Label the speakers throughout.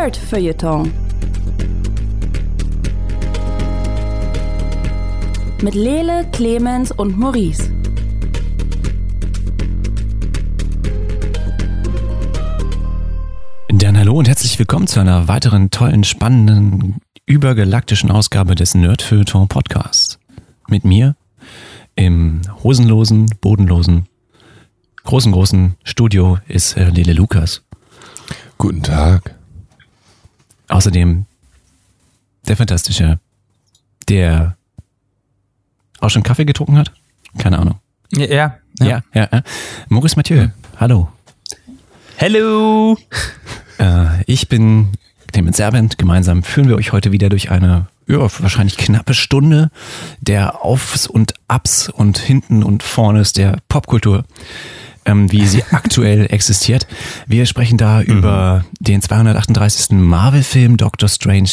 Speaker 1: Nerd Feuilleton. Mit Lele, Clemens und Maurice.
Speaker 2: Dann hallo und herzlich willkommen zu einer weiteren tollen, spannenden, übergalaktischen Ausgabe des Nerd Feuilleton Podcasts. Mit mir im hosenlosen, bodenlosen, großen, großen Studio ist äh, Lele Lukas.
Speaker 3: Guten Tag.
Speaker 2: Außerdem der Fantastische, der auch schon Kaffee getrunken hat? Keine Ahnung.
Speaker 4: Ja, ja.
Speaker 2: Ja, ja. ja. Maurice Mathieu, hallo.
Speaker 4: Hello!
Speaker 2: Äh, ich bin Clemens Servent. Gemeinsam führen wir euch heute wieder durch eine ja, wahrscheinlich knappe Stunde der Aufs und Abs und hinten und vornes der Popkultur, ähm, wie sie aktuell existiert. Wir sprechen da über den 238. Marvel-Film Doctor Strange,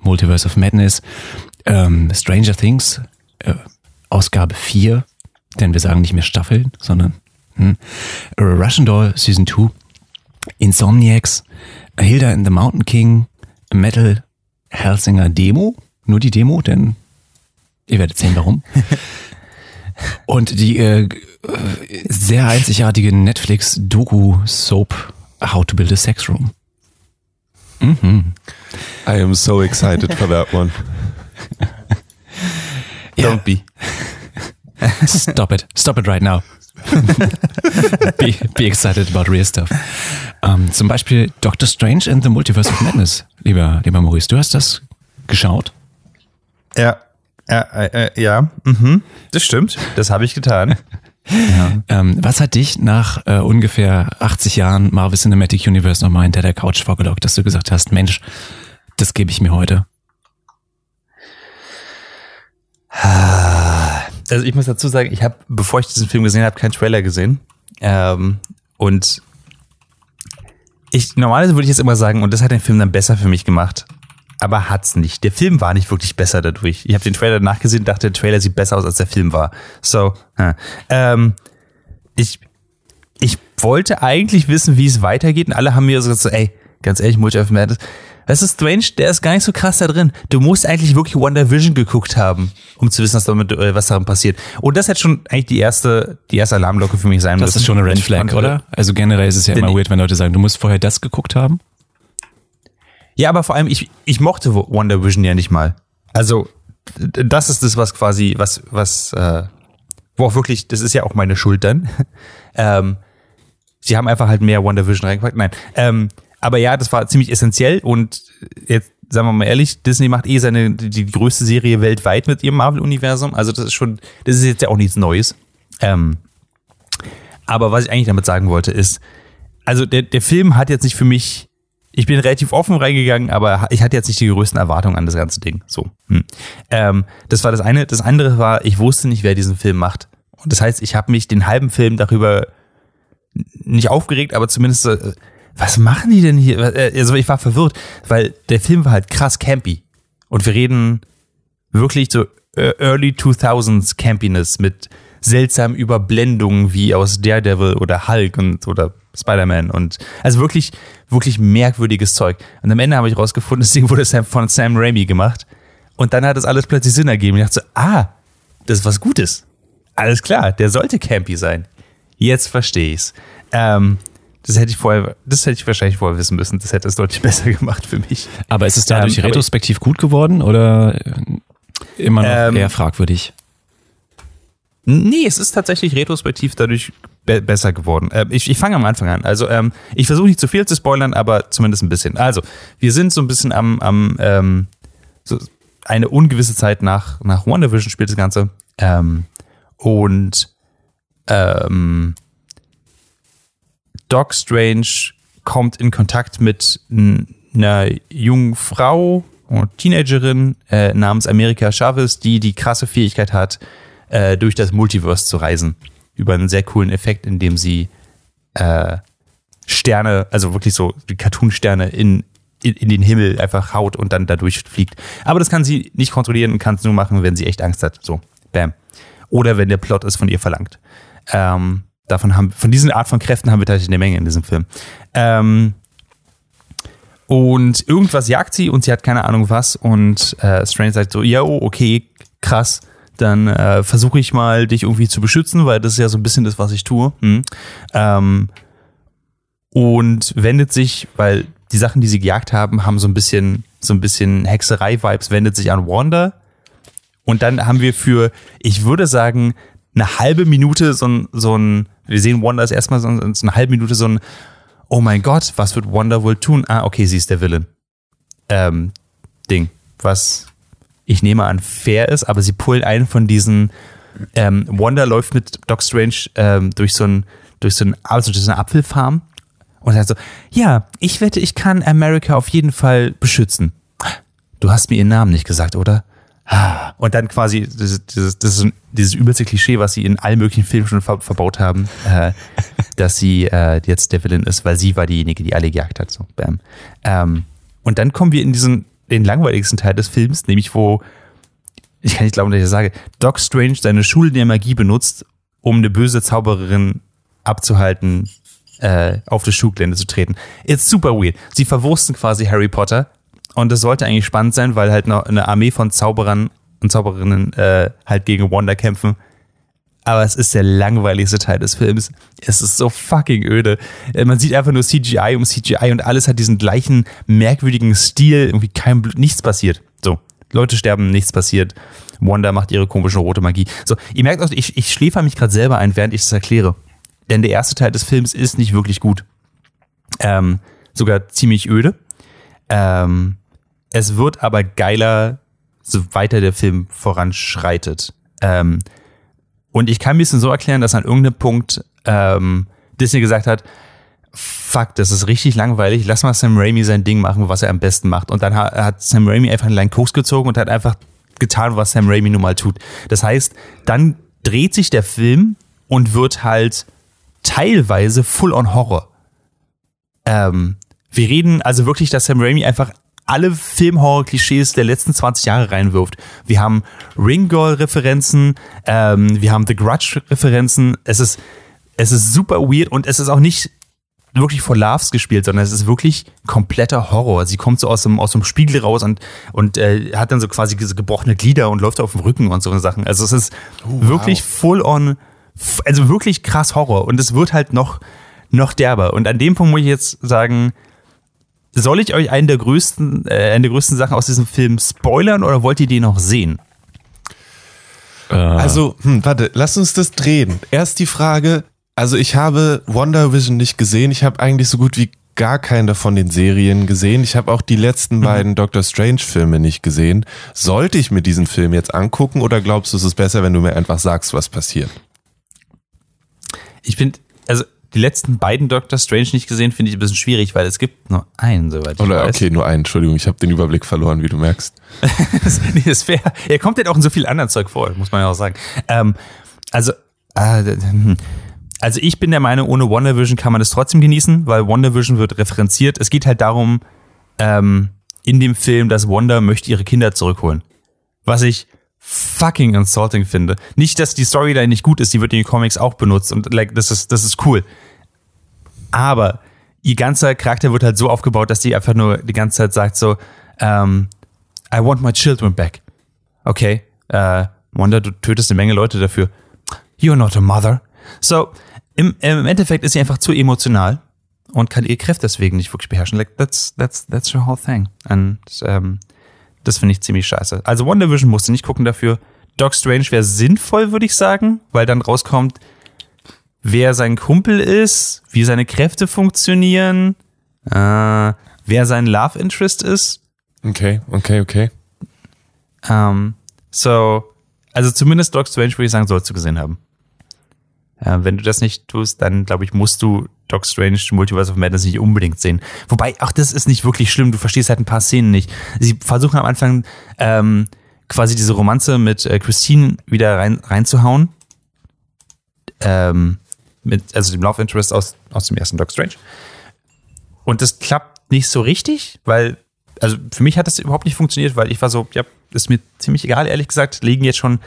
Speaker 2: Multiverse of Madness, ähm, Stranger Things, äh, Ausgabe 4, denn wir sagen nicht mehr Staffeln, sondern hm, Russian Doll Season 2, Insomniacs, Hilda and the Mountain King, Metal Hellsinger Demo, nur die Demo, denn ihr werdet sehen, warum. Und die äh, sehr einzigartige Netflix-Doku-Soap How to Build a Sex Room. Mhm.
Speaker 3: I am so excited for that one.
Speaker 4: Don't be.
Speaker 2: Stop it. Stop it right now. be, be excited about real stuff. Ähm, zum Beispiel Doctor Strange and the Multiverse of Madness, lieber, lieber Maurice. Du hast das geschaut?
Speaker 4: Ja. Ja, äh, äh, ja. Mhm. Das stimmt. Das habe ich getan. ja.
Speaker 2: Ähm, was hat dich nach äh, ungefähr 80 Jahren Marvel Cinematic Universe nochmal hinter der Couch vorgelockt, dass du gesagt hast, Mensch, das gebe ich mir heute?
Speaker 4: Also ich muss dazu sagen, ich habe, bevor ich diesen Film gesehen habe, keinen Trailer gesehen. Ähm, und ich normalerweise würde ich jetzt immer sagen, und das hat den Film dann besser für mich gemacht. Aber hat's nicht. Der Film war nicht wirklich besser dadurch. Ich habe den Trailer nachgesehen und dachte, der Trailer sieht besser aus, als der Film war. So, hm. ähm, ich, ich wollte eigentlich wissen, wie es weitergeht. Und alle haben mir so gesagt, so, ey, ganz ehrlich, Multiverse of Madness, weißt du, Strange, der ist gar nicht so krass da drin. Du musst eigentlich wirklich Wonder Vision geguckt haben, um zu wissen, was, damit, äh, was daran passiert. Und das hätte schon eigentlich die erste, die erste Alarmglocke für mich sein
Speaker 2: Das
Speaker 4: müssen.
Speaker 2: ist schon eine Red Flag, oder? Also generell ist es ja immer weird, wenn Leute sagen, du musst vorher das geguckt haben.
Speaker 4: Ja, aber vor allem, ich, ich mochte Wonder Vision ja nicht mal. Also, das ist das, was quasi, was, was, äh, wo auch wirklich, das ist ja auch meine Schuld dann. ähm, sie haben einfach halt mehr Wonder Vision reingepackt. Nein. Ähm, aber ja, das war ziemlich essentiell und jetzt, sagen wir mal ehrlich, Disney macht eh seine, die, die größte Serie weltweit mit ihrem Marvel-Universum. Also, das ist schon, das ist jetzt ja auch nichts Neues. Ähm, aber was ich eigentlich damit sagen wollte, ist, also der, der Film hat jetzt nicht für mich, ich bin relativ offen reingegangen, aber ich hatte jetzt nicht die größten Erwartungen an das ganze Ding. So. Hm. Ähm, das war das eine. Das andere war, ich wusste nicht, wer diesen Film macht. Und das heißt, ich habe mich den halben Film darüber nicht aufgeregt, aber zumindest äh, was machen die denn hier? Äh, Also ich war verwirrt, weil der Film war halt krass campy. Und wir reden wirklich so äh, Early 2000s Campiness mit seltsamen Überblendungen wie aus Daredevil oder Hulk und oder Spider-Man und also wirklich, wirklich merkwürdiges Zeug. Und am Ende habe ich rausgefunden, das Ding wurde von Sam Raimi gemacht. Und dann hat das alles plötzlich Sinn ergeben. Ich dachte so, ah, das ist was Gutes. Alles klar, der sollte campy sein. Jetzt verstehe ich's. Ähm, das hätte ich vorher, das hätte ich wahrscheinlich vorher wissen müssen. Das hätte es deutlich besser gemacht für mich.
Speaker 2: Aber ist es dadurch
Speaker 4: Ähm,
Speaker 2: retrospektiv gut geworden oder immer noch
Speaker 4: Ähm,
Speaker 2: eher fragwürdig?
Speaker 4: Nee, es ist tatsächlich retrospektiv dadurch be besser geworden. Äh, ich ich fange am Anfang an. Also ähm, ich versuche nicht zu viel zu spoilern, aber zumindest ein bisschen. Also wir sind so ein bisschen am, am ähm, so eine ungewisse Zeit nach nach WandaVision spielt das Ganze ähm, und ähm, Doc Strange kommt in Kontakt mit einer jungen Frau und Teenagerin äh, namens America Chavez, die die krasse Fähigkeit hat, äh, durch das Multiverse zu reisen. Über einen sehr coolen Effekt, in dem sie äh, Sterne, also wirklich so die Cartoon-Sterne in, in, in den Himmel einfach haut und dann dadurch fliegt. Aber das kann sie nicht kontrollieren und kann es nur machen, wenn sie echt Angst hat. So, bam. Oder wenn der Plot es von ihr verlangt. Ähm, davon haben, von diesen Art von Kräften haben wir tatsächlich eine Menge in diesem Film. Ähm, Und irgendwas jagt sie und sie hat keine Ahnung was. Und äh, Strange sagt so, ja, okay, krass. Dann äh, versuche ich mal, dich irgendwie zu beschützen, weil das ist ja so ein bisschen das, was ich tue. Hm. Ähm, und wendet sich, weil die Sachen, die sie gejagt haben, haben so ein bisschen, so ein bisschen Hexerei-Vibes, wendet sich an Wanda. Und dann haben wir für, ich würde sagen, eine halbe Minute so ein, so ein, wir sehen Wanda ist erstmal so, so eine halbe Minute so ein, oh mein Gott, was wird Wanda wohl tun? Ah, okay, sie ist der Villain. Ähm, Ding, was ich nehme an fair ist, aber sie pullen einen von diesen, ähm, Wanda läuft mit Doc Strange ähm, durch so ein, durch so ein, also durch so eine Apfelfarm und sagt so, ja, ich wette, ich kann America auf jeden Fall beschützen. Du hast mir ihren Namen nicht gesagt, oder? Ah. Und dann quasi dieses, dieses, dieses, dieses übelste Klischee, was sie in allen möglichen Filmen schon ver verbaut haben, äh, dass sie äh, jetzt der Villain ist, weil sie war diejenige, die alle gejagt hat. So, bam. Ähm, und dann kommen wir in diesen den langweiligsten Teil des Films, nämlich wo ich kann nicht glauben, dass ich das sage, Doc Strange seine Schule der Magie benutzt, um eine böse Zaubererin abzuhalten, äh, auf das Schulgelände zu treten. It's super weird. Sie verwursten quasi Harry Potter und das sollte eigentlich spannend sein, weil halt noch eine Armee von Zauberern und Zauberinnen äh, halt gegen Wanda kämpfen. Aber es ist der langweiligste Teil des Films. Es ist so fucking öde. Äh, man sieht einfach nur CGI um CGI und alles hat diesen gleichen merkwürdigen Stil. Irgendwie kein Blut, nichts passiert. So. Leute sterben, nichts passiert. Wanda macht ihre komische rote Magie. So, ihr merkt auch, ich, ich schläfer mich gerade selber ein, während ich das erkläre. Denn der erste Teil des Films ist nicht wirklich gut. Ähm, sogar ziemlich öde. Ähm, es wird aber geiler, so weiter der Film voranschreitet. Ähm, und ich kann mir das so erklären, dass an irgendeinem Punkt ähm, Disney gesagt hat, fuck, das ist richtig langweilig, lass mal Sam Raimi sein Ding machen, was er am besten macht. Und dann hat, Sam Raimi einfach einen kleinen Koks gezogen und hat einfach getan, was Sam Raimi nun mal tut. Das heißt, dann dreht sich der Film und wird halt teilweise full on Horror. Ähm, wir reden also wirklich, dass Sam Raimi einfach alle Filmhorror-Klischees der letzten 20 Jahre reinwirft. Wir haben Ringgirl-Referenzen, ähm, wir haben The Grudge-Referenzen. Es ist, es ist super weird und es ist auch nicht wirklich vor Laughs gespielt, sondern es ist wirklich kompletter Horror. Sie kommt so aus dem, aus dem Spiegel raus und, und äh, hat dann so quasi gebrochene Glieder und läuft auf dem Rücken und so Sachen. Also es ist oh, wow. wirklich full on, also wirklich krass Horror und es wird halt noch, noch derber. Und an dem Punkt muss ich jetzt sagen, soll ich euch einen der größten, äh, eine der größten Sachen aus diesem Film spoilern oder wollt ihr den noch sehen?
Speaker 3: Äh. Also, hm, warte, lass uns das drehen. Erst die Frage, also ich habe Wonder Vision nicht gesehen. Ich habe eigentlich so gut wie gar keine von den Serien gesehen. Ich habe auch die letzten mhm. beiden Doctor Strange Filme nicht gesehen. Sollte ich mir diesen Film jetzt angucken oder glaubst du, es ist besser, wenn du mir einfach sagst, was passiert?
Speaker 4: Ich finde, also die letzten beiden Doctor Strange nicht gesehen, finde ich ein bisschen schwierig, weil es gibt nur einen, soweit ich
Speaker 3: Oder,
Speaker 4: weiß.
Speaker 3: Okay, nur einen, Entschuldigung, ich habe den Überblick verloren, wie du merkst.
Speaker 4: das, nee, das ist fair. Er kommt ja auch in so viel anderen Zeug vor, muss man ja auch sagen. Ähm, also, äh, also ich bin der Meinung, ohne WandaVision kann man das trotzdem genießen, weil WandaVision wird referenziert. Es geht halt darum, ähm, in dem Film, dass Wanda möchte ihre Kinder zurückholen. Was ich fucking insulting finde. Nicht, dass die Storyline nicht gut ist, die wird in den Comics auch benutzt und like, das ist, das ist cool. Aber ihr ganzer Charakter wird halt so aufgebaut, dass die einfach nur die ganze Zeit sagt so, um, ähm, I want my children back. Okay, uh, Wanda, du tötest eine Menge Leute dafür. You're not a mother. So, im, im Endeffekt ist sie einfach zu emotional und kann ihre Kräfte deswegen nicht wirklich beherrschen. Like, that's, that's, that's your whole thing. Und um, das finde ich ziemlich scheiße. Also Wonder Vision musste nicht gucken dafür. Doc Strange wäre sinnvoll, würde ich sagen, weil dann rauskommt, wer sein Kumpel ist, wie seine Kräfte funktionieren, äh, wer sein Love Interest ist.
Speaker 3: Okay, okay, okay.
Speaker 4: Ähm, so, also zumindest Doc Strange würde ich sagen, sollst du gesehen haben. Ja, wenn du das nicht tust, dann glaube ich, musst du Doc Strange Multiverse of Madness nicht unbedingt sehen. Wobei, auch das ist nicht wirklich schlimm, du verstehst halt ein paar Szenen nicht. Sie versuchen am Anfang ähm, quasi diese Romanze mit äh, Christine wieder rein, reinzuhauen. Ähm, mit, also dem Love Interest aus, aus dem ersten Doc Strange. Und das klappt nicht so richtig, weil, also für mich hat das überhaupt nicht funktioniert, weil ich war so, ja, ist mir ziemlich egal, ehrlich gesagt, liegen jetzt schon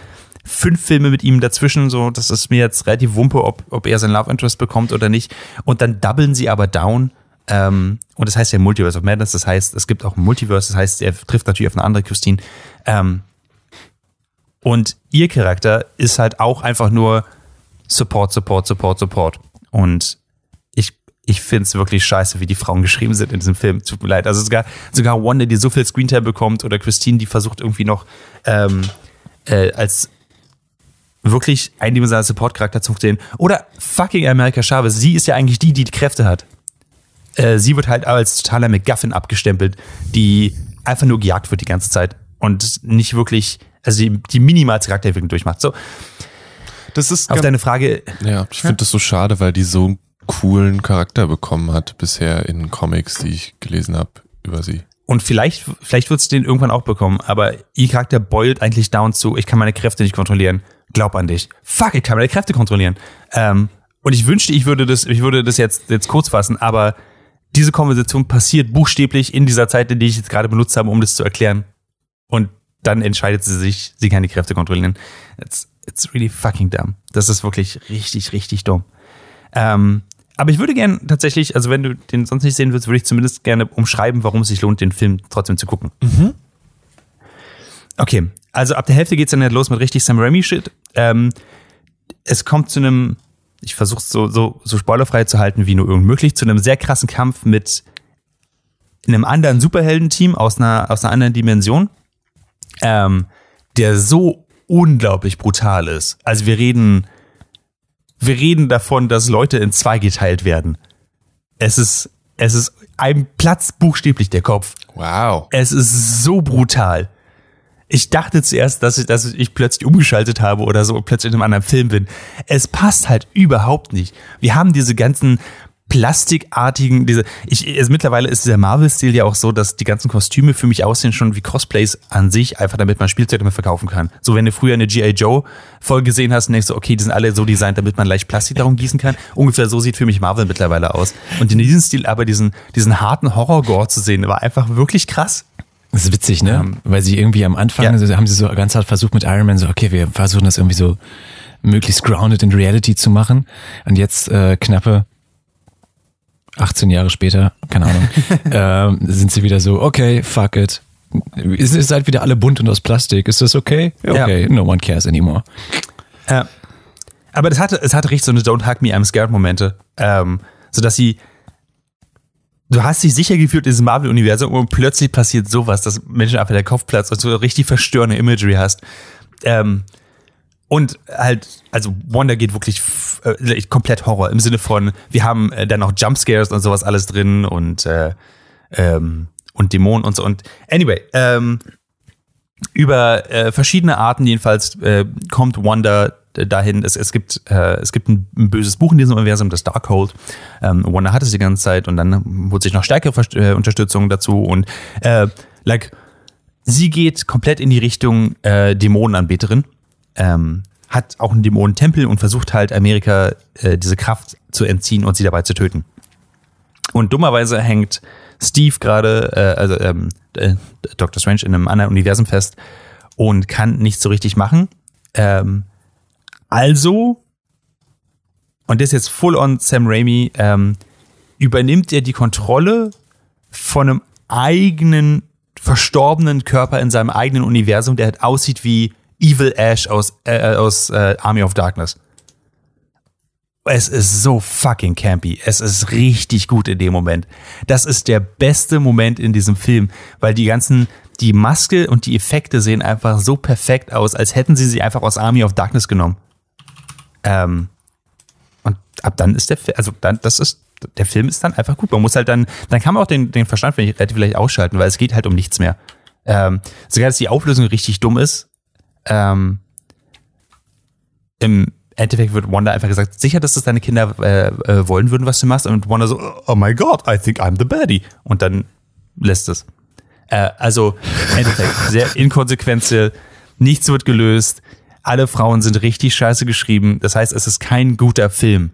Speaker 4: fünf Filme mit ihm dazwischen, so, das ist mir jetzt relativ wumpe, ob, ob er sein Love Interest bekommt oder nicht. Und dann doublen sie aber down Ähm, und das heißt ja Multiverse of Madness, das heißt, es gibt auch ein Multiverse, das heißt, er trifft natürlich auf eine andere Christine. Ähm, und ihr Charakter ist halt auch einfach nur Support, Support, Support, Support. Und ich, ich finde es wirklich scheiße, wie die Frauen geschrieben sind in diesem Film. Tut mir leid. Also sogar, sogar Wanda, die so viel Screentime bekommt, oder Christine, die versucht irgendwie noch ähm, äh, als wirklich eindimensionaler Support-Charakter zu funktionieren. Oder fucking America Chavez. Sie ist ja eigentlich die, die die Kräfte hat. Äh, sie wird halt als totaler McGuffin abgestempelt, die einfach nur gejagt wird die ganze Zeit und nicht wirklich, also die, die minimalste Charakterentwicklung durchmacht. So,
Speaker 3: Das ist
Speaker 4: auf deine Frage,
Speaker 3: Ja, ich finde das so schade, weil die so einen coolen Charakter bekommen hat bisher in Comics, die ich gelesen habe über sie.
Speaker 4: Und vielleicht, vielleicht wird es den irgendwann auch bekommen, aber ihr Charakter boilt eigentlich down zu, ich kann meine Kräfte nicht kontrollieren. Glaub an dich. Fuck, ich kann meine Kräfte kontrollieren. Ähm, und ich wünschte, ich würde das, ich würde das jetzt, jetzt kurz fassen, aber diese Konversation passiert buchstäblich in dieser Zeit, in die ich jetzt gerade benutzt habe, um das zu erklären. Und dann entscheidet sie sich, sie kann die Kräfte kontrollieren. It's, it's really fucking dumb. Das ist wirklich richtig, richtig dumm. Ähm, aber ich würde gern tatsächlich, also wenn du den sonst nicht sehen willst, würde ich zumindest gerne umschreiben, warum es sich lohnt, den Film trotzdem zu gucken. Okay, also ab der Hälfte geht's dann halt los mit richtig Sam Raimi-Shit. Ähm, es kommt zu einem, ich versuche es so, so, so spoilerfrei zu halten, wie nur irgend möglich, zu einem sehr krassen Kampf mit einem anderen Superheldenteam aus einer, aus einer anderen Dimension, ähm, der so unglaublich brutal ist. Also wir reden, wir reden davon, dass Leute in zwei geteilt werden. Es ist, es ist ein Platz buchstäblich der Kopf.
Speaker 3: Wow.
Speaker 4: Es ist so brutal. Ich dachte zuerst, dass ich, dass ich plötzlich umgeschaltet habe oder so und plötzlich in einem anderen Film bin. Es passt halt überhaupt nicht. Wir haben diese ganzen plastikartigen, diese, ich, also mittlerweile ist der Marvel-Stil ja auch so, dass die ganzen Kostüme für mich aussehen schon wie Cosplays an sich, einfach damit man Spielzeug damit verkaufen kann. So, wenn du früher eine G.I. Joe-Folge gesehen hast und denkst so, okay, die sind alle so designt, damit man leicht Plastik darum gießen kann. Ungefähr so sieht für mich Marvel mittlerweile aus. Und in diesem Stil aber diesen, diesen harten Horror-Gore zu sehen, war einfach wirklich krass.
Speaker 2: Das ist witzig, ne? Weil sie irgendwie am Anfang
Speaker 4: Ja.
Speaker 2: haben sie so ganz hart versucht mit Iron Man so, okay, wir versuchen das irgendwie so möglichst grounded in Reality zu machen. Und jetzt äh, knappe 18 Jahre später, keine Ahnung, ähm, sind sie wieder so, okay, fuck it. Ihr seid wieder alle bunt und aus Plastik. Ist das okay?
Speaker 4: Ja.
Speaker 2: Okay, no one cares anymore.
Speaker 4: Ja. Aber das hatte, es hatte richtig so eine Don't Hug Me, I'm Scared Momente. Ähm, so dass sie, du hast dich sicher gefühlt in diesem Marvel-Universum und plötzlich passiert sowas, dass Menschen einfach der Kopf platzt und so richtig verstörende Imagery hast. Ähm, und halt, also Wonder geht wirklich äh, komplett Horror im Sinne von, wir haben äh, dann noch Jumpscares und sowas alles drin und äh, ähm, und Dämonen und so. Und anyway, ähm, über äh, verschiedene Arten jedenfalls äh, kommt Wanda dahin. Es, es gibt äh, es gibt ein, ein böses Buch in diesem Universum, das Darkhold. Ähm, Wanda hat es die ganze Zeit und dann holt sich noch stärkere Verst- äh, Unterstützung dazu und äh, like sie geht komplett in die Richtung äh, Dämonenanbeterin. Ähm, hat auch einen Dämonentempel und versucht halt Amerika äh, diese Kraft zu entziehen und sie dabei zu töten. Und dummerweise hängt Steve gerade, äh, also ähm, äh, Dr. Strange in einem anderen Universum fest und kann nichts so richtig machen. Ähm, also, und das ist jetzt full on Sam Raimi, ähm, übernimmt er die Kontrolle von einem eigenen verstorbenen Körper in seinem eigenen Universum, der halt aussieht wie Evil Ash aus, äh, aus äh, Army of Darkness. Es ist so fucking campy. Es ist richtig gut in dem Moment. Das ist der beste Moment in diesem Film, weil die ganzen, die Maske und die Effekte sehen einfach so perfekt aus, als hätten sie sie einfach aus Army of Darkness genommen. Ähm, und ab dann ist der Film, also dann, das ist, der Film ist dann einfach gut. Man muss halt dann, dann kann man auch den, den Verstand vielleicht relativ leicht ausschalten, weil es geht halt um nichts mehr. Ähm, sogar, dass die Auflösung richtig dumm ist. Ähm, Im Endeffekt wird Wanda einfach gesagt, sicher, dass das deine Kinder äh, äh, wollen würden, was du machst. Und Wanda so, oh my God, I think I'm the baddie. Und dann lässt es. Äh, also, im Endeffekt, sehr inkonsequente, nichts wird gelöst. Alle Frauen sind richtig scheiße geschrieben. Das heißt, es ist kein guter Film.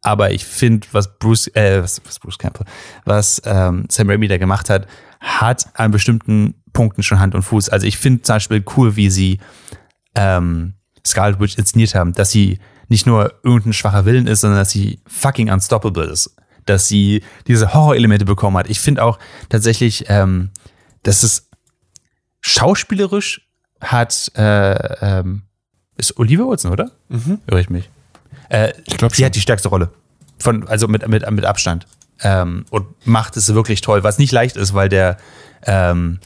Speaker 4: Aber ich finde, was Bruce, äh, was, was Bruce Campbell, was ähm, Sam Raimi da gemacht hat, hat an bestimmten Punkten schon Hand und Fuß. Also ich finde zum Beispiel cool, wie sie ähm, Scarlet Witch inszeniert haben, dass sie nicht nur irgendein schwacher Willen ist, sondern dass sie fucking unstoppable ist. dass sie diese Horrorelemente bekommen hat. Ich finde auch tatsächlich, ähm, dass es schauspielerisch hat, äh, ähm, ist Olivia Wilson, oder? Mhm. Höre ich mich. Äh, ich glaube, sie schon. hat die stärkste Rolle. Von, also mit, mit, mit Abstand. Ähm, und macht es wirklich toll, was nicht leicht ist, weil der, ähm,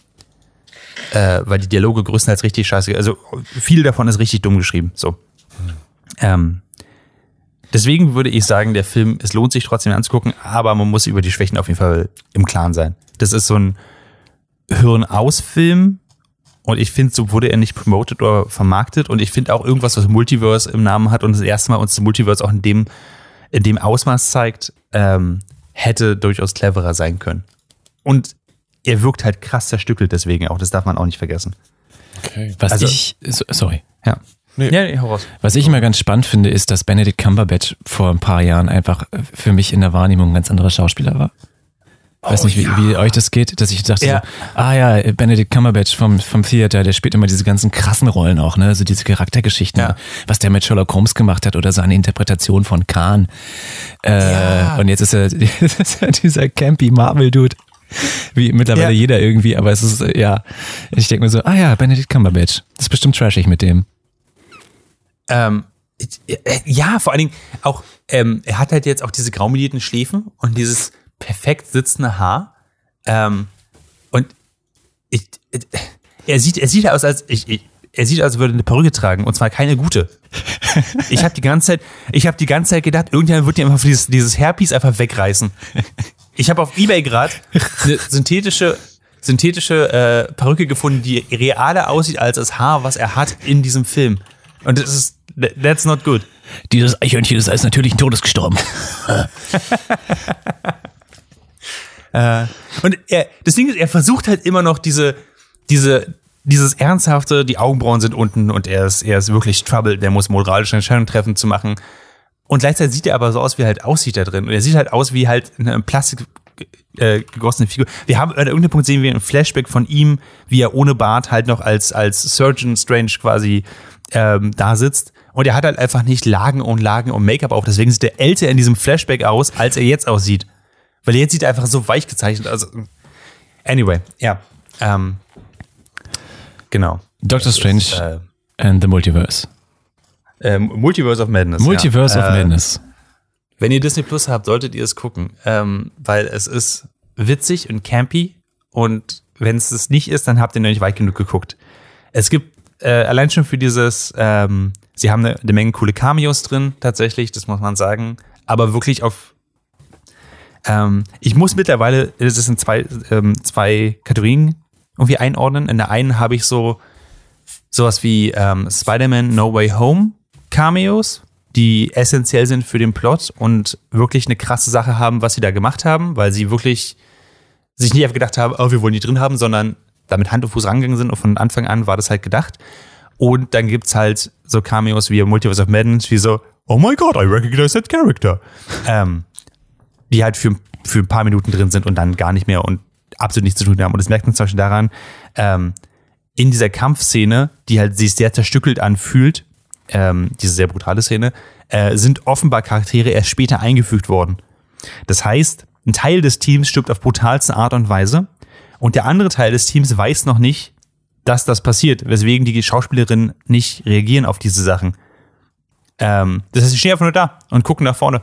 Speaker 4: äh, weil die Dialoge größtenteils richtig scheiße, also viel davon ist richtig dumm geschrieben. So. Ähm, deswegen würde ich sagen, der Film, es lohnt sich trotzdem anzugucken, aber man muss über die Schwächen auf jeden Fall im Klaren sein. Das ist so ein Hirn-aus-Film, und ich finde, so wurde er nicht promoted oder vermarktet. Und ich finde auch irgendwas, was Multiverse im Namen hat und das erste Mal uns das Multiverse auch in dem, in dem Ausmaß zeigt, ähm, hätte durchaus cleverer sein können. Und er wirkt halt krass zerstückelt deswegen auch. Das darf man auch nicht vergessen.
Speaker 2: Okay. Was also, ich, sorry.
Speaker 4: Ja.
Speaker 2: Nee. Ja, nee, raus. Was ich immer ganz spannend finde, ist, dass Benedict Cumberbatch vor ein paar Jahren einfach für mich in der Wahrnehmung ein ganz anderer Schauspieler war. Ich weiß oh, nicht, wie, ja. wie, euch das geht, dass ich dachte ja. so, ah ja, Benedict Cumberbatch vom, vom Theater, der spielt immer diese ganzen krassen Rollen auch, ne? Also diese Charaktergeschichten, ja. was der mit Sherlock Holmes gemacht hat oder seine Interpretation von Khan. Äh, ja. Und jetzt ist er, ist er dieser campy Marvel-Dude. Wie mittlerweile jeder irgendwie, aber es ist, ja, ich denke mir so, ah ja, Benedict Cumberbatch. Das ist bestimmt trashig mit dem.
Speaker 4: Ähm, ja, vor allen Dingen auch, ähm, er hat halt jetzt auch diese graumelierten Schläfen und dieses perfekt sitzende Haar. Ähm, und ich, er sieht, er sieht aus, als ich, ich er sieht aus, als würde eine Perücke tragen und zwar keine gute. Ich habe die ganze Zeit, ich habe die ganze Zeit gedacht, irgendjemand wird dir einfach dieses, dieses Hairpiece einfach wegreißen. Ich habe auf eBay gerade eine synthetische synthetische äh, Perücke gefunden, die realer aussieht als das Haar, was er hat in diesem Film. Und das ist that's not good.
Speaker 2: Dieses Eichhörnchen ist als natürlichen Todes gestorben.
Speaker 4: Äh, und er, das Ding ist, er versucht halt immer noch diese, diese, dieses Ernsthafte, die Augenbrauen sind unten und er ist, er ist wirklich troubled, der muss moralische Entscheidungen treffen zu machen. Und gleichzeitig sieht er aber so aus, wie er halt aussieht da drin. Und er sieht halt aus wie halt eine Plastik äh, gegossene Figur. Wir haben an irgendeinem Punkt sehen wir ein Flashback von ihm, wie er ohne Bart halt noch als, als Surgeon Strange quasi ähm, da sitzt. Und er hat halt einfach nicht Lagen und Lagen und Make-up auf. Deswegen sieht er älter in diesem Flashback aus, als er jetzt aussieht. Weil jetzt sieht er einfach so weich gezeichnet. Also, anyway, ja. Ähm, genau.
Speaker 2: Doctor Strange ist, äh, and the Multiverse.
Speaker 4: Ähm, Multiverse of Madness.
Speaker 2: Multiverse ja. of äh, Madness.
Speaker 4: Wenn ihr Disney Plus habt, solltet ihr es gucken, ähm, weil es ist witzig und campy und wenn es es nicht ist, dann habt ihr noch nicht weit genug geguckt. Es gibt äh, allein schon für dieses, ähm, sie haben eine, eine Menge coole Cameos drin, tatsächlich, das muss man sagen, aber wirklich auf ähm, ich muss mittlerweile, es sind zwei, ähm, zwei Kategorien irgendwie einordnen. In der einen habe ich so sowas wie ähm, Spider-Man No Way Home Cameos, die essentiell sind für den Plot und wirklich eine krasse Sache haben, was sie da gemacht haben, weil sie wirklich sich nicht einfach gedacht haben, oh, wir wollen die drin haben, sondern damit Hand und Fuß rangegangen sind und von Anfang an war das halt gedacht. Und dann gibt's halt so Cameos wie Multiverse of Madness, wie so, oh my god, I recognize that character. ähm, die halt für, für ein paar Minuten drin sind und dann gar nicht mehr und absolut nichts zu tun haben. Und das merkt man zum Beispiel daran, ähm, in dieser Kampfszene, die halt sich sehr zerstückelt anfühlt, ähm, diese sehr brutale Szene, äh, sind offenbar Charaktere erst später eingefügt worden. Das heißt, ein Teil des Teams stirbt auf brutalste Art und Weise und der andere Teil des Teams weiß noch nicht, dass das passiert, weswegen die Schauspielerinnen nicht reagieren auf diese Sachen. Ähm, das heißt, sie stehen einfach nur da und gucken nach vorne.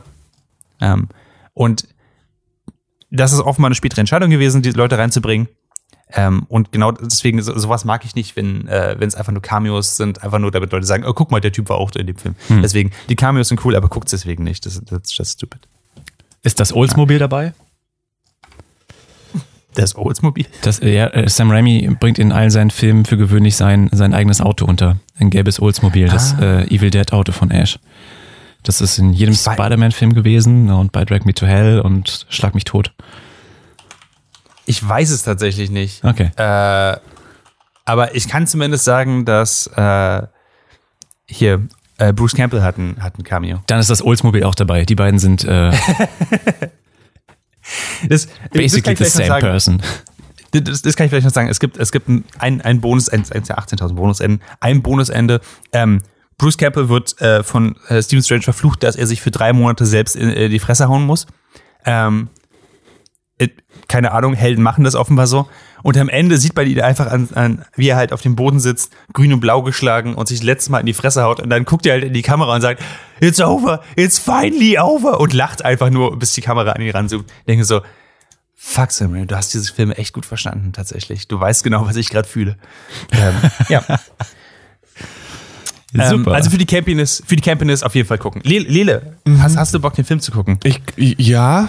Speaker 4: Ähm, und das ist offenbar eine spätere Entscheidung gewesen, die Leute reinzubringen. Ähm, und genau deswegen, so, sowas mag ich nicht, wenn äh, es einfach nur Cameos sind, einfach nur damit Leute sagen, oh, guck mal, der Typ war auch in dem Film. Hm. Deswegen, die Cameos sind cool, aber guckt deswegen nicht. Das, das ist just stupid.
Speaker 2: Ist das Oldsmobil ja. dabei?
Speaker 4: Das Oldsmobil?
Speaker 2: Das, ja, äh, Sam Raimi bringt in all seinen Filmen für gewöhnlich sein, sein eigenes Auto unter. Ein gelbes Oldsmobil, ah. das äh, Evil Dead Auto von Ash. Das ist in jedem Spider-Man-Film gewesen ne, und bei Drag Me to Hell und Schlag mich tot.
Speaker 4: Ich weiß es tatsächlich nicht.
Speaker 2: Okay.
Speaker 4: Äh, aber ich kann zumindest sagen, dass äh, hier äh, Bruce Campbell hat ein, hat ein Cameo.
Speaker 2: Dann ist das Oldsmobile auch dabei. Die beiden sind äh,
Speaker 4: das,
Speaker 2: basically
Speaker 4: das
Speaker 2: the same person.
Speaker 4: Das, das, kann ich vielleicht noch sagen. Es gibt, es gibt ein, ein Bonus, ein, ein 18.000 Bonusende, ein Bonusende. Ähm, Bruce Campbell wird äh, von äh, Stephen Strange verflucht, dass er sich für drei Monate selbst in äh, die Fresse hauen muss. Ähm, keine Ahnung, Helden machen das offenbar so. Und am Ende sieht man ihn einfach an, an, wie er halt auf dem Boden sitzt, grün und blau geschlagen und sich letztes Mal in die Fresse haut. Und dann guckt er halt in die Kamera und sagt, it's over, it's finally over. Und lacht einfach nur, bis die Kamera an ihn ranzoomt. Denke so, fuck Samuel, du hast diese Filme echt gut verstanden, tatsächlich. Du weißt genau, was ich gerade fühle. Ähm, ja. Ähm,
Speaker 2: Super.
Speaker 4: also für die Campiness, für die Campiness auf jeden Fall gucken. Lele, Lele hast, hast du Bock, den Film zu gucken?
Speaker 3: Ich, ja.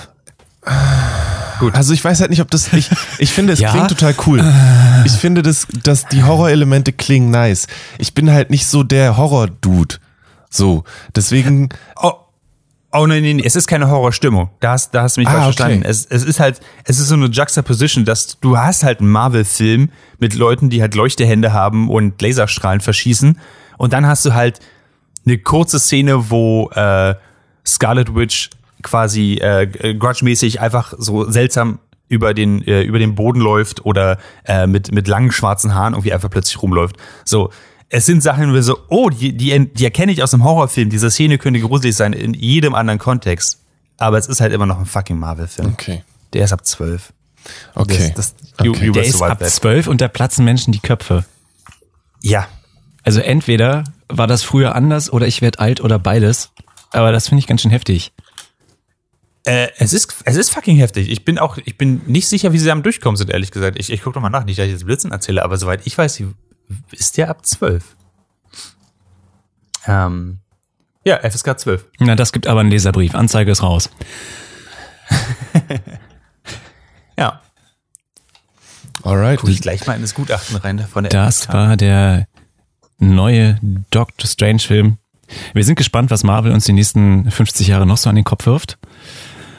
Speaker 3: Gut. Also ich weiß halt nicht, ob das. Ich, ich finde, es
Speaker 2: Ja.
Speaker 3: klingt total cool. Ich finde, dass, dass die Horrorelemente klingen nice. Ich bin halt nicht so der Horror-Dude. So. Deswegen.
Speaker 4: Oh, oh nein, nein, nein, es ist keine Horrorstimmung. Da hast, da hast du mich
Speaker 3: Ah,
Speaker 4: falsch
Speaker 3: okay.
Speaker 4: verstanden. Es, es ist halt, es ist so eine Juxtaposition, dass du hast halt einen Marvel-Film mit Leuten, die halt Leuchtehände haben und Laserstrahlen verschießen. Und dann hast du halt eine kurze Szene, wo äh, Scarlet Witch quasi äh, grudge-mäßig einfach so seltsam über den, äh, über den Boden läuft oder äh, mit, mit langen schwarzen Haaren irgendwie einfach plötzlich rumläuft. So, es sind Sachen, wo wir so, oh, die, die, die erkenne ich aus einem Horrorfilm. Diese Szene könnte gruselig sein in jedem anderen Kontext. Aber es ist halt immer noch ein fucking Marvel-Film.
Speaker 3: Okay.
Speaker 4: Der ist ab zwölf.
Speaker 3: Okay.
Speaker 4: Das, das, you,
Speaker 3: Okay.
Speaker 4: you
Speaker 2: Der
Speaker 4: will
Speaker 2: ist ab zwölf und da platzen Menschen die Köpfe.
Speaker 4: Ja.
Speaker 2: Also entweder war das früher anders oder ich werde alt oder beides. Aber das finde ich ganz schön heftig.
Speaker 4: Äh, es ist, es ist fucking heftig. Ich bin auch, ich bin nicht sicher, wie sie am Durchkommen sind, ehrlich gesagt. Ich, ich gucke nochmal nach, nicht, dass ich jetzt Blitzen erzähle, aber soweit ich weiß, sie- ist der ab zwölf. Ähm, ja, FSK 12.
Speaker 2: Na, das gibt aber einen Leserbrief. Anzeige ist raus.
Speaker 4: Ja.
Speaker 3: Alright.
Speaker 4: Guck ich gleich mal in das Gutachten rein von der
Speaker 2: Das
Speaker 4: FSK.
Speaker 2: war der neue Doctor Strange Film. Wir sind gespannt, was Marvel uns die nächsten 50 Jahre noch so an den Kopf wirft.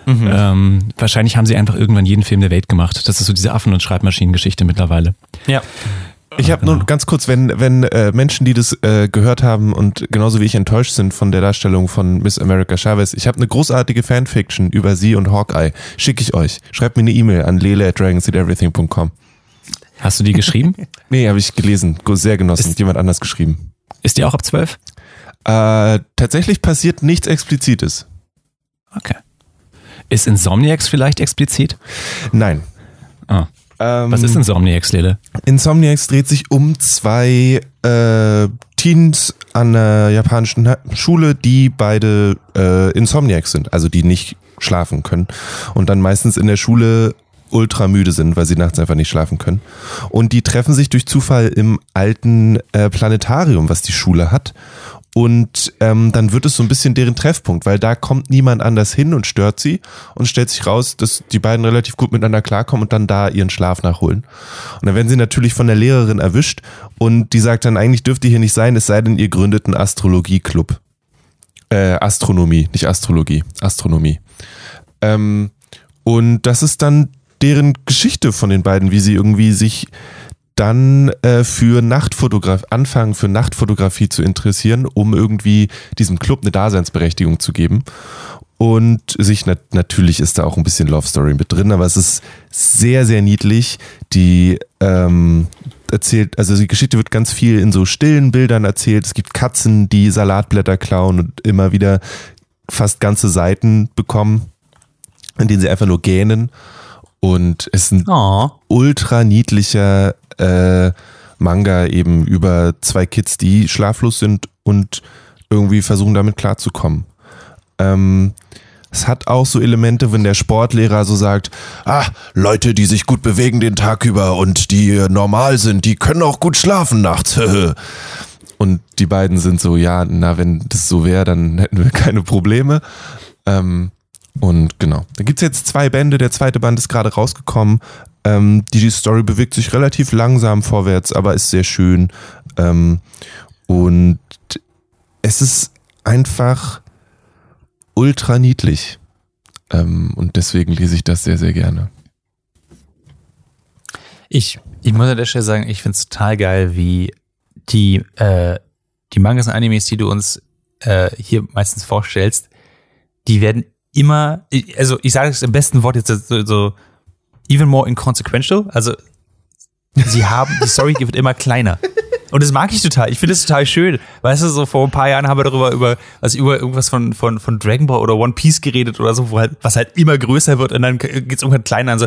Speaker 2: Ähm, wahrscheinlich haben sie einfach irgendwann jeden Film der Welt gemacht. Das ist so diese Affen- und Schreibmaschinen-Geschichte mittlerweile.
Speaker 4: Ja.
Speaker 3: Ich habe nur ganz kurz, wenn, wenn äh, Menschen, die das äh, gehört haben und genauso wie ich enttäuscht sind von der Darstellung von Miss America Chavez, ich habe eine großartige Fanfiction über sie und Hawkeye. Schicke ich euch. Schreibt mir eine E-Mail an lele at dragonseedeverything.com.
Speaker 2: Hast du die geschrieben?
Speaker 3: Nee, habe ich gelesen. Go- Sehr genossen. Jemand anders geschrieben.
Speaker 2: ist die auch ab 12?
Speaker 3: Äh, tatsächlich passiert nichts Explizites.
Speaker 2: Okay. Ist Insomniacs vielleicht explizit?
Speaker 3: Nein.
Speaker 2: Ah.
Speaker 3: Ähm,
Speaker 2: Was ist Insomniacs, Lele?
Speaker 3: Insomniacs dreht sich um zwei äh, Teens an einer japanischen Schule, die beide äh, Insomniacs sind, also die nicht schlafen können und dann meistens in der Schule ultra müde sind, weil sie nachts einfach nicht schlafen können. Und die treffen sich durch Zufall im alten äh, Planetarium, was die Schule hat. Und ähm, dann wird es so ein bisschen deren Treffpunkt, weil da kommt niemand anders hin und stört sie und stellt sich raus, dass die beiden relativ gut miteinander klarkommen und dann da ihren Schlaf nachholen. Und dann werden sie natürlich von der Lehrerin erwischt und die sagt dann, eigentlich dürft ihr hier nicht sein, es sei denn, ihr gründet einen Astrologie-Club. Äh, Astronomie, nicht Astrologie, Astronomie. Ähm, und das ist dann deren Geschichte von den beiden, wie sie irgendwie sich dann äh, für Nachtfotografie, anfangen für Nachtfotografie zu interessieren, um irgendwie diesem Club eine Daseinsberechtigung zu geben. Und sich nat natürlich ist da auch ein bisschen Love Story mit drin, aber es ist sehr, sehr niedlich. Die ähm, erzählt, also die Geschichte wird ganz viel in so stillen Bildern erzählt. Es gibt Katzen, die Salatblätter klauen und immer wieder fast ganze Seiten bekommen, in denen sie einfach nur gähnen. Und es ist ein
Speaker 4: Oh.
Speaker 3: ultra niedlicher äh, Manga eben über zwei Kids, die schlaflos sind und irgendwie versuchen damit klarzukommen. Ähm, es hat auch so Elemente, wenn der Sportlehrer so sagt, ah, Leute, die sich gut bewegen den Tag über und die normal sind, die können auch gut schlafen nachts. und die beiden sind so, ja, na, wenn das so wäre, dann hätten wir keine Probleme. Ähm, und genau. Da gibt's jetzt zwei Bände. Der zweite Band ist gerade rausgekommen. Ähm, die, Story bewegt sich relativ langsam vorwärts, aber ist sehr schön. Ähm, und es ist einfach ultra niedlich. Ähm, und deswegen lese ich das sehr, sehr gerne.
Speaker 4: Ich, ich muss an der Stelle sagen, ich finde es total geil, wie die, äh, die Mangas und Animes, die du uns äh, hier meistens vorstellst, die werden immer, also ich sage es im besten Wort jetzt so, so even more inconsequential. Also sie haben, die Story wird immer kleiner. Und das mag ich total. Ich finde es total schön. Weißt du, so vor ein paar Jahren haben wir darüber über, also über irgendwas von, von, von Dragon Ball oder One Piece geredet oder so, wo halt, was halt immer größer wird und dann geht's irgendwann kleiner an. So,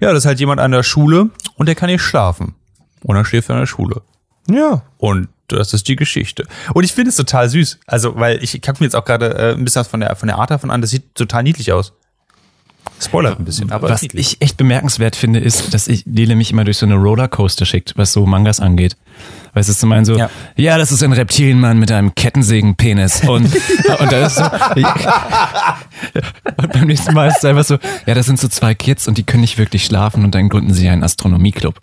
Speaker 4: ja, das ist halt jemand an der Schule und der kann nicht schlafen. Und dann schläft er an der Schule.
Speaker 3: Ja.
Speaker 4: Und das ist die Geschichte. Und ich finde es total süß. Also, weil ich kacke mir jetzt auch gerade äh, ein bisschen was von der, von der Art davon an. Das sieht total niedlich aus. Spoilert ein bisschen, aber
Speaker 2: Was ich echt bemerkenswert finde, ist, dass ich Lele mich immer durch so eine Rollercoaster schickt, was so Mangas angeht. Weißt du, zum einen so, ja.
Speaker 4: Ja.
Speaker 2: das ist ein Reptilienmann mit einem Kettensägenpenis. Und, und dann ist so, und beim nächsten Mal ist es einfach so, ja, das sind so zwei Kids und die können nicht wirklich schlafen und dann gründen sie einen Astronomieclub.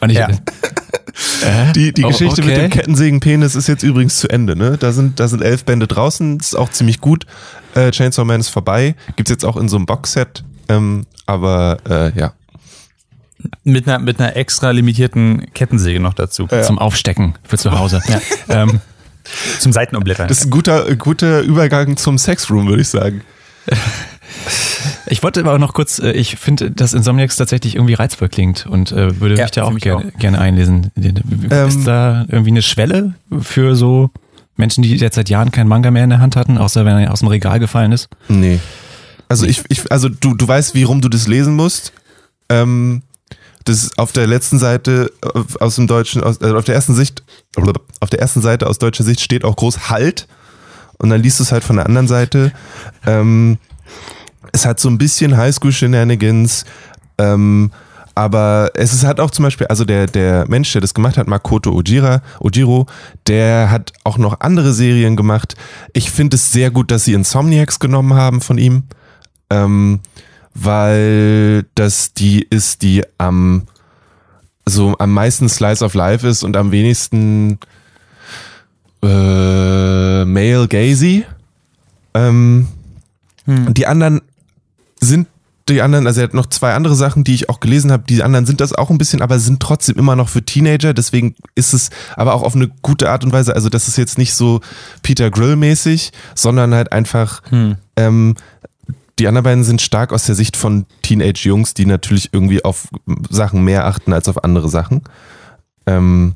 Speaker 2: Und ich,
Speaker 4: Ja.
Speaker 2: äh?
Speaker 3: Die, die
Speaker 2: Oh,
Speaker 3: Geschichte mit
Speaker 2: okay.
Speaker 3: dem Kettensägenpenis ist jetzt übrigens zu Ende, ne? Da sind, da sind elf Bände draußen, das ist auch ziemlich gut. Äh, Chainsaw Man ist vorbei. Gibt's jetzt auch in so einem Boxset. Ähm, aber äh, ja.
Speaker 4: mit einer, mit einer extra limitierten Kettensäge noch dazu.
Speaker 2: zum Aufstecken für zu Hause. ähm,
Speaker 4: Zum Seitenumblättern.
Speaker 3: Das ist ein guter, guter Übergang zum Sexroom, würde ich sagen.
Speaker 2: Ich wollte aber auch noch kurz, äh, ich finde, dass Insomniacs tatsächlich irgendwie reizvoll klingt und äh, würde
Speaker 4: Ja,
Speaker 2: mich da auch
Speaker 4: mich
Speaker 2: gerne, gerne einlesen.
Speaker 3: Ähm,
Speaker 2: ist da irgendwie eine Schwelle für so Menschen, die jetzt seit Jahren kein Manga mehr in der Hand hatten, außer wenn er aus dem Regal gefallen ist?
Speaker 3: Nee. Also ich, ich also du, du weißt, wie rum du das lesen musst. Ähm, das ist auf der letzten Seite äh, aus dem Deutschen, aus, also auf der ersten Sicht, auf der ersten Seite aus deutscher Sicht steht auch groß Halt. Und dann liest du es halt von der anderen Seite. Ähm, es hat so ein bisschen Highschool-Shenanigans, ähm, aber es ist halt auch zum Beispiel, also der, der Mensch, der das gemacht hat, Makoto Ojira, Ojiro, der hat auch noch andere Serien gemacht. Ich finde es sehr gut, dass sie Insomniacs genommen haben von ihm, ähm, weil das die ist, die am so am meisten Slice of Life ist und am wenigsten äh, Male Gazy. Ähm, und die anderen sind die anderen, also er hat noch zwei andere Sachen, die ich auch gelesen habe. Die anderen sind das auch ein bisschen, aber sind trotzdem immer noch für Teenager. Deswegen ist es aber auch auf eine gute Art und Weise. Also das ist jetzt nicht so Peter Grill mäßig, sondern halt einfach. Ähm, die anderen beiden sind stark aus der Sicht von Teenage-Jungs, die natürlich irgendwie auf Sachen mehr achten als auf andere Sachen. Ähm,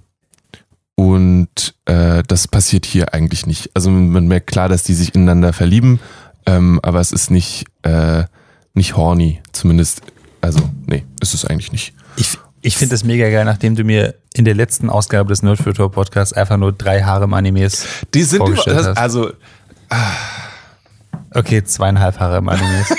Speaker 3: und äh, das passiert hier eigentlich nicht. Also man merkt klar, dass die sich ineinander verlieben, ähm, aber es ist nicht, äh, nicht horny. Zumindest, also, nee, ist es eigentlich nicht.
Speaker 4: Ich, ich finde das mega geil, nachdem du mir in der letzten Ausgabe des Nerdfilter Podcasts einfach nur drei Harem-Animes
Speaker 3: Die sind
Speaker 4: vorgestellt hast.
Speaker 3: also
Speaker 4: Okay, zweieinhalb Harem-Animes.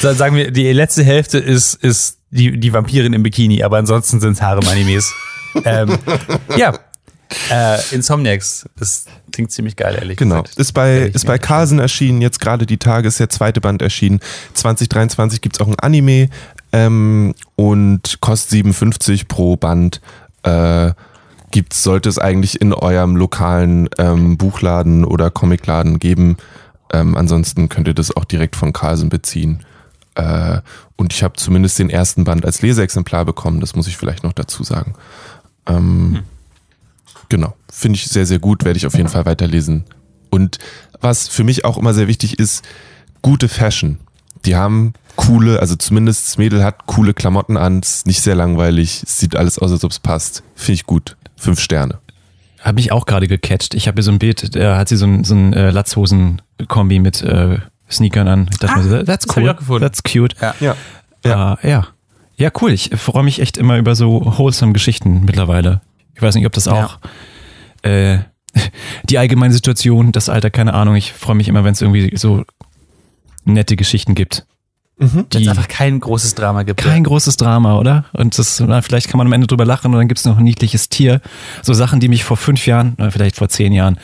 Speaker 4: so, sagen wir, die letzte Hälfte ist, ist die, die Vampirin im Bikini, aber ansonsten sind es Harem-Animes. ähm, ja, äh, Insomniacs, das klingt ziemlich geil, ehrlich
Speaker 3: Genau.
Speaker 4: gesagt.
Speaker 3: Ist bei, ist bei. Carlsen erschienen, jetzt gerade die Tage ist der zweite Band erschienen. 2023 gibt's auch ein Anime ähm, und kostet 57 pro Band. Äh, gibt's, sollte es eigentlich in eurem lokalen ähm, Buchladen oder Comicladen geben. Ähm, ansonsten könnt ihr das auch direkt von Carlsen beziehen. Äh, und ich habe zumindest den ersten Band als Leseexemplar bekommen, das muss ich vielleicht noch dazu sagen. Ähm, Genau, finde ich sehr, sehr gut, werde ich auf jeden Fall weiterlesen. Und was für mich auch immer sehr wichtig ist, gute Fashion. Die haben coole, also zumindest das Mädel hat coole Klamotten an, ist nicht sehr langweilig, es sieht alles aus, als ob es passt. Finde ich gut. Fünf Sterne.
Speaker 2: Habe mich auch gerade gecatcht. Ich habe hier so ein Bild, da hat sie so ein, so ein äh, Latzhosen-Kombi mit äh, Sneakern an. Ich dachte mir so, that's
Speaker 4: ich
Speaker 2: cool,
Speaker 4: auch gefunden.
Speaker 2: that's cute.
Speaker 4: Ja.
Speaker 3: Ja.
Speaker 2: Ja. ja. Ja, cool. Ich freue mich echt immer über so wholesome Geschichten mittlerweile. Ich weiß nicht, ob das auch äh, die allgemeine Situation, das Alter, keine Ahnung. Ich freue mich immer, wenn es irgendwie so nette Geschichten gibt.
Speaker 4: Wenn
Speaker 2: Die
Speaker 4: es einfach kein großes Drama gibt.
Speaker 2: kein großes Drama, oder? Und das, na, vielleicht kann man am Ende drüber lachen und dann gibt's noch ein niedliches Tier. So Sachen, die mich vor fünf Jahren, oder vielleicht vor zehn Jahren,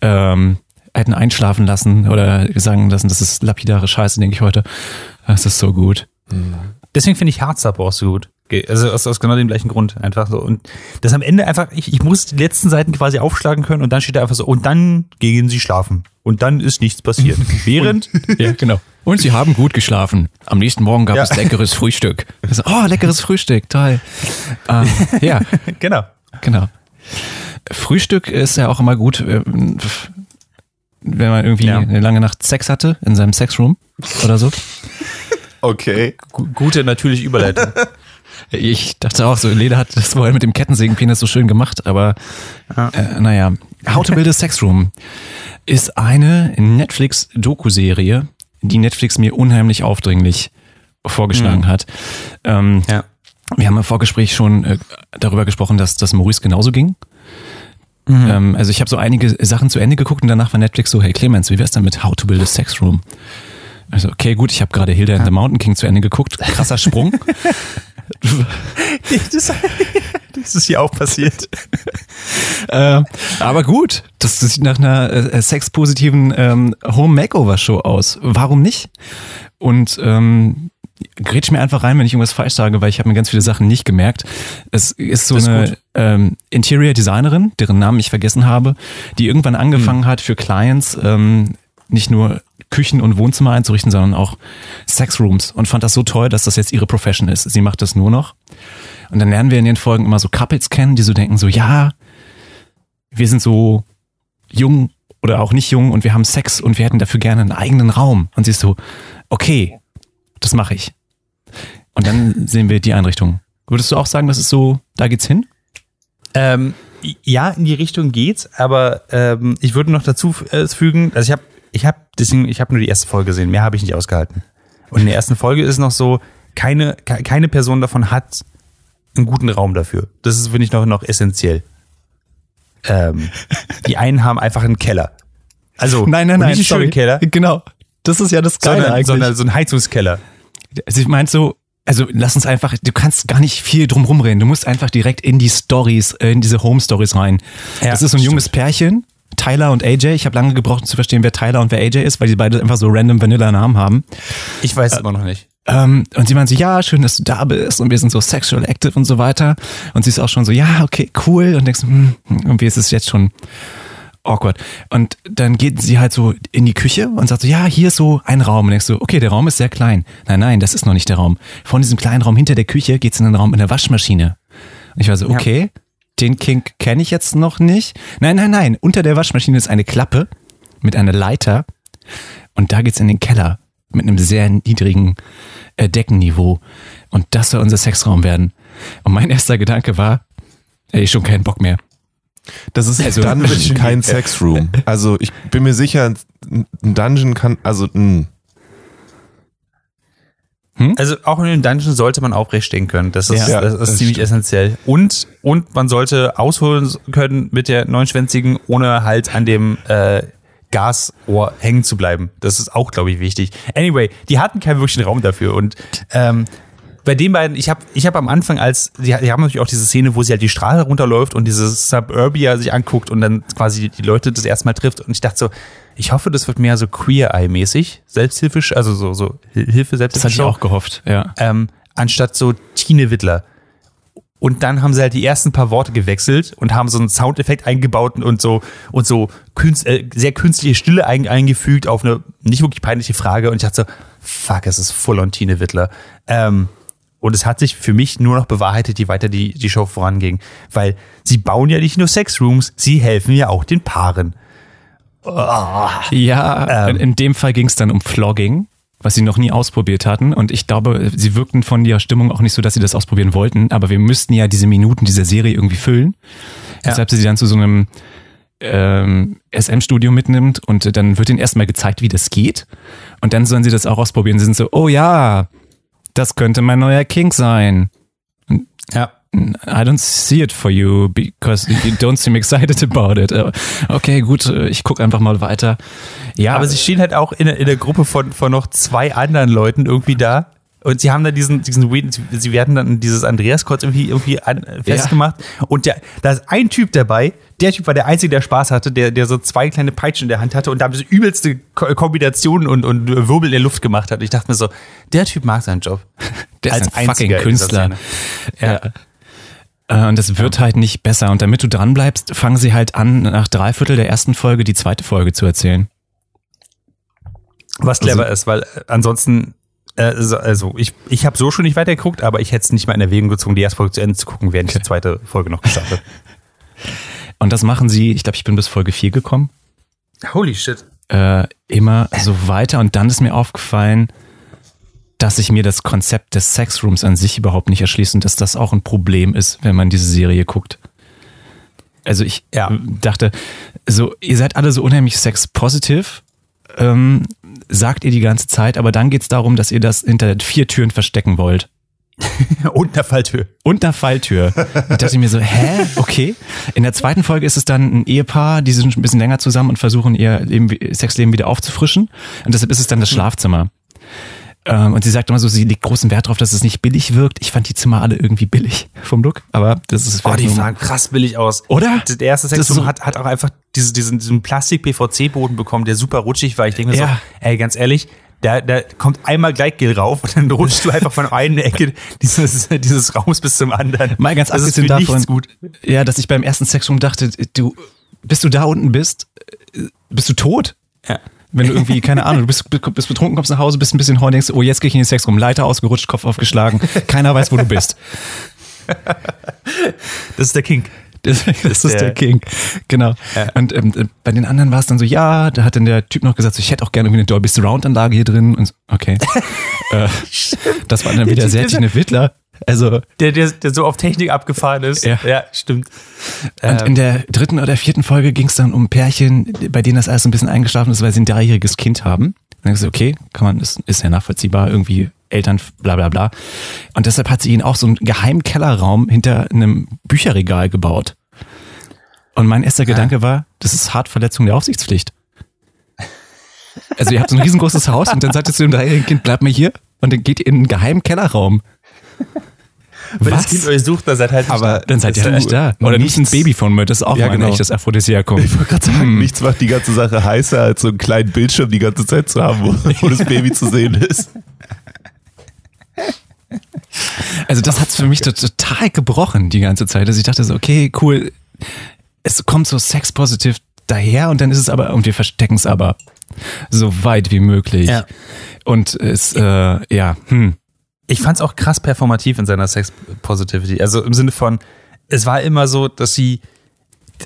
Speaker 2: ähm, hätten einschlafen lassen oder sagen lassen, das ist lapidare Scheiße, denke ich heute. Das ist so gut.
Speaker 4: Deswegen finde ich Hardstop auch so gut. Also aus, aus genau dem gleichen Grund einfach so. Und das am Ende einfach, ich, ich muss die letzten Seiten quasi aufschlagen können und dann steht da einfach so, und dann gehen sie schlafen. Und dann ist nichts passiert. Während,
Speaker 2: Ja, genau. Und sie haben gut geschlafen. Am nächsten Morgen gab
Speaker 4: Ja.
Speaker 2: es leckeres Frühstück. So, oh, leckeres Frühstück, toll. Ähm, ja,
Speaker 4: genau.
Speaker 2: genau. Frühstück ist ja auch immer gut, ähm, wenn man irgendwie
Speaker 4: Ja.
Speaker 2: eine lange Nacht Sex hatte in seinem Sexroom oder so.
Speaker 3: Okay.
Speaker 4: Gu- Gute natürliche Überleitung.
Speaker 2: Ich dachte auch so, Leda hat das vorhin mit dem Kettensägenpenis so schön gemacht, aber
Speaker 4: Ja.
Speaker 2: äh, naja. How to Build a Sex Room ist eine Netflix-Doku-Serie, die Netflix mir unheimlich aufdringlich vorgeschlagen hat. Ähm,
Speaker 4: Ja.
Speaker 2: wir haben im Vorgespräch schon äh, darüber gesprochen, dass das Maurice genauso ging. Ähm, also ich habe so einige Sachen zu Ende geguckt und danach war Netflix so, hey Clemens, wie wär's denn mit How to Build a Sex Room? Also okay, gut, ich habe gerade Hilda and the Mountain King zu Ende geguckt. Krasser Sprung.
Speaker 4: Das, das ist hier auch passiert.
Speaker 2: äh, aber gut, das sieht nach einer äh, sexpositiven ähm, Home Makeover Show aus. Warum nicht? Und ähm, grätsch mir einfach rein, wenn ich irgendwas falsch sage, weil ich habe mir ganz viele Sachen nicht gemerkt. Es ist so
Speaker 4: ist
Speaker 2: eine
Speaker 4: gut.
Speaker 2: ähm, Interior Designerin, deren Namen ich vergessen habe, die irgendwann angefangen hat für Clients ähm, nicht nur Küchen und Wohnzimmer einzurichten, sondern auch Sexrooms und fand das so toll, dass das jetzt ihre Profession ist. Sie macht das nur noch. Und dann lernen wir in den Folgen immer so Couples kennen, die so denken so, ja, wir sind so jung oder auch nicht jung und wir haben Sex und wir hätten dafür gerne einen eigenen Raum. Und sie ist so, okay, das mache ich. Und dann sehen wir die Einrichtung. Würdest du auch sagen, das ist so, da geht's hin?
Speaker 4: Ähm, ja, in die Richtung geht's, aber ähm, ich würde noch dazu äh, fügen, also ich habe ich habe deswegen ich habe nur die erste Folge gesehen, mehr habe ich nicht ausgehalten. Und in der ersten Folge ist noch so keine ke- keine Person davon hat einen guten Raum dafür. Das ist finde ich noch noch essentiell. Ähm, die einen haben einfach einen Keller. Also und nicht einen schönen Keller,
Speaker 2: Genau. Das ist ja das Geile
Speaker 4: sondern,
Speaker 2: eigentlich.
Speaker 4: sondern so einen Heizungskeller.
Speaker 2: Sie meint so, also lass uns einfach, du kannst gar nicht viel drum rumreden. Du musst einfach direkt in die Stories, äh, in diese Home Stories rein.
Speaker 4: Ja,
Speaker 2: das ist so ein junges Pärchen, Tyler und AJ. Ich habe lange gebraucht, um zu verstehen, wer Tyler und wer AJ ist, weil die beide einfach so random Vanilla Namen haben.
Speaker 4: Ich weiß es immer noch nicht.
Speaker 2: Ähm, und sie meint so, ja, schön, dass du da bist und wir sind so sexual active und so weiter. Und sie ist auch schon so, ja, okay, cool. Und denkst, hm, irgendwie ist es jetzt schon awkward. Und dann geht sie halt so in die Küche und sagt so, ja, hier ist so ein Raum. Und denkst du, okay, der Raum ist sehr klein. Nein, nein, das ist noch nicht der Raum. Von diesem kleinen Raum hinter der Küche geht's in den Raum in der Waschmaschine. Und ich war so,
Speaker 4: Ja.
Speaker 2: Den Kink kenne ich jetzt noch nicht. Nein, nein, nein, unter der Waschmaschine ist eine Klappe mit einer Leiter und da geht's in den Keller mit einem sehr niedrigen äh, Deckenniveau. Und das soll unser Sexraum werden. Und mein erster Gedanke war, ey, schon keinen Bock mehr.
Speaker 3: Das ist
Speaker 2: Also-
Speaker 3: ein Dungeon, kein Sexroom. Also ich bin mir sicher, ein Dungeon kann, also mh.
Speaker 4: Also auch in den Dungeon sollte man aufrecht stehen können. Das ist,
Speaker 3: Ja,
Speaker 4: das ist
Speaker 3: das
Speaker 4: ziemlich
Speaker 3: stimmt.
Speaker 4: essentiell. Und, und man sollte ausholen können mit der neunschwänzigen, ohne halt an dem äh, Gasohr hängen zu bleiben. Das ist auch, glaube ich, wichtig. Anyway, die hatten keinen wirklichen Raum dafür. Und ähm, bei den beiden, ich habe ich hab am Anfang als, die, die haben natürlich auch diese Szene, wo sie halt die Straße runterläuft und dieses Suburbia sich anguckt und dann quasi die Leute das erste Mal trifft. Und ich dachte so, ich hoffe, das wird mehr so Queer-Eye-mäßig, selbsthilfisch, also so, so Hilfe,
Speaker 2: Das hatte ich
Speaker 4: Selbsthilfe
Speaker 2: auch gehofft, ja.
Speaker 4: ähm, anstatt so Tine Wittler. Und dann haben sie halt die ersten paar Worte gewechselt und haben so einen Soundeffekt eingebaut und so und so künst, äh, sehr künstliche Stille ein, eingefügt auf eine nicht wirklich peinliche Frage. Und ich dachte so, fuck, es ist voll on Tine Wittler. Ähm, und es hat sich für mich nur noch bewahrheitet, je weiter die, die Show voranging. Weil sie bauen ja nicht nur Sexrooms, sie helfen ja auch den Paaren.
Speaker 2: Ja,
Speaker 4: Ähm.
Speaker 2: in, in dem Fall ging es dann um Flogging, was sie noch nie ausprobiert hatten. Und ich glaube, sie wirkten von der Stimmung auch nicht so, dass sie das ausprobieren wollten. Aber wir müssten ja diese Minuten dieser Serie irgendwie füllen. Deshalb sie sie dann zu so einem ähm, SM-Studio mitnimmt und dann wird ihnen erstmal gezeigt, wie das geht. Und dann sollen sie das auch ausprobieren. Sie sind so, oh ja, das könnte mein neuer Kink sein.
Speaker 4: Ja.
Speaker 2: I don't see it for you because you don't seem excited about it. Okay, gut, ich gucke einfach mal weiter. Ja,
Speaker 4: Aber sie stehen halt auch in, der- in der Gruppe von, von noch zwei anderen Leuten irgendwie da. Und sie haben da diesen, diesen sie- werden dann dieses Andreas-Kreuz irgendwie, irgendwie an, äh, festgemacht. Und der, da ist ein Typ dabei, der Typ war der Einzige, der Spaß hatte, der, der so zwei kleine Peitschen in der Hand hatte und da diese übelste Ko- Kombinationen und, und Wirbel in der Luft gemacht hat. Ich dachte mir so, der Typ mag seinen Job.
Speaker 2: der ist
Speaker 4: als
Speaker 2: ein fucking Künstler.
Speaker 4: Szene.
Speaker 2: Ja. Äh, Und es wird halt nicht besser. Und damit du dran bleibst, fangen sie halt an, nach drei Viertel der ersten Folge die zweite Folge zu erzählen.
Speaker 4: Was clever ist, weil äh, ansonsten, also- also ich, ich habe so schon nicht weitergeguckt, aber ich hätte es nicht mal in Erwägung gezogen, die erste Folge zu Ende zu gucken, während ich die zweite Folge noch gestartet.
Speaker 2: Und das machen sie, ich glaube, ich bin bis Folge 4 gekommen,
Speaker 4: Holy shit.
Speaker 2: äh, immer so weiter. Und dann ist mir aufgefallen, dass sich mir das Konzept des Sexrooms an sich überhaupt nicht erschließt und dass das auch ein Problem ist, wenn man diese Serie guckt. Also ich
Speaker 4: Ja.
Speaker 2: dachte, so, ihr seid alle so unheimlich sex-positiv, ähm, sagt ihr die ganze Zeit, aber dann geht's darum, dass ihr das hinter vier Türen verstecken wollt.
Speaker 4: Und eine Falltür.
Speaker 2: Und einer Falltür. Ich dachte mir so, hä? Okay. In der zweiten Folge ist es dann ein Ehepaar, die sind ein bisschen länger zusammen und versuchen ihr Leben, Sexleben wieder aufzufrischen. Und deshalb ist es dann das Schlafzimmer. Ähm, und sie sagt immer so, sie legt großen Wert darauf, dass es nicht billig wirkt. Ich fand die Zimmer alle irgendwie billig vom Look, aber das ist
Speaker 4: Oh, die sahen krass billig aus.
Speaker 2: Oder?
Speaker 4: Der erste
Speaker 2: Das ist
Speaker 4: Sexroom
Speaker 2: so-
Speaker 4: hat, hat auch einfach diese, diesen, diesen Plastik-PVC-Boden bekommen, der super rutschig war. Ich denke mir
Speaker 2: Ja.
Speaker 4: so, ey, ganz ehrlich, da, da kommt einmal Gleitgel rauf und dann rutschst du einfach von einer Ecke dieses, dieses Raums bis zum anderen.
Speaker 2: Mal ganz
Speaker 4: das ist
Speaker 2: abgesehen davon,
Speaker 4: gut.
Speaker 2: ja, dass ich beim ersten Sexroom dachte, du, bis du da unten bist, äh, bist du tot.
Speaker 4: Ja.
Speaker 2: Wenn du irgendwie, keine Ahnung, du bist, bist betrunken, kommst nach Hause, bist ein bisschen horny, denkst, oh, jetzt gehe ich in den Sexroom, Leiter ausgerutscht, Kopf aufgeschlagen, keiner weiß, wo du bist.
Speaker 4: Das ist der Kink.
Speaker 2: Das, das ist der,
Speaker 4: der-
Speaker 2: King. Genau. Und ähm, äh, bei den anderen war es dann so, ja, da hat dann der Typ noch gesagt, so, ich hätte auch gerne irgendwie eine Dolby Surround Anlage hier drin. Und so, okay. äh, das war dann wieder sehr Tine Wittler. Also
Speaker 4: Der, der, der so auf Technik abgefahren ist.
Speaker 2: Ja.
Speaker 4: ja stimmt.
Speaker 2: und
Speaker 4: Ähm.
Speaker 2: in der dritten oder vierten Folge ging es dann um Pärchen, bei denen das alles so ein bisschen eingeschlafen ist, weil sie ein dreijähriges Kind haben. Und dann gesagt, okay, kann man, ist, ist ja nachvollziehbar, irgendwie Eltern, bla bla bla. Und deshalb hat sie ihnen auch so einen geheimen Kellerraum hinter einem Bücherregal gebaut. Und mein erster Gedanke war, das ist hart Verletzung der Aufsichtspflicht. Also ihr habt so ein riesengroßes Haus und dann sagt ihr zu dem dreijährigen Kind, bleib mal hier. Und dann geht ihr in einen geheimen Kellerraum.
Speaker 4: Wenn das
Speaker 2: Was?
Speaker 4: Kind euch sucht, dann seid halt nicht
Speaker 3: Aber
Speaker 4: da.
Speaker 2: Dann seid ihr halt da. Oder nicht ein
Speaker 3: nichts-
Speaker 2: Babyphone mit, das ist auch
Speaker 3: Ja,
Speaker 2: mal ein
Speaker 3: genau.
Speaker 2: echtes Aphrodisiakum.
Speaker 3: Ich wollte gerade sagen, nichts macht die ganze Sache heißer, als so einen kleinen Bildschirm die ganze Zeit zu haben, wo, wo das Baby zu sehen ist.
Speaker 2: Also das hat's für mich to- total gebrochen die ganze Zeit. Also ich dachte so, okay, cool, es kommt so sexpositiv daher und dann ist es aber, und wir verstecken es aber so weit wie möglich.
Speaker 4: Ja.
Speaker 2: Und es, äh, ja, hm.
Speaker 4: Ich fand's auch krass performativ in seiner Sex Positivity. Also im Sinne von, es war immer so, dass sie,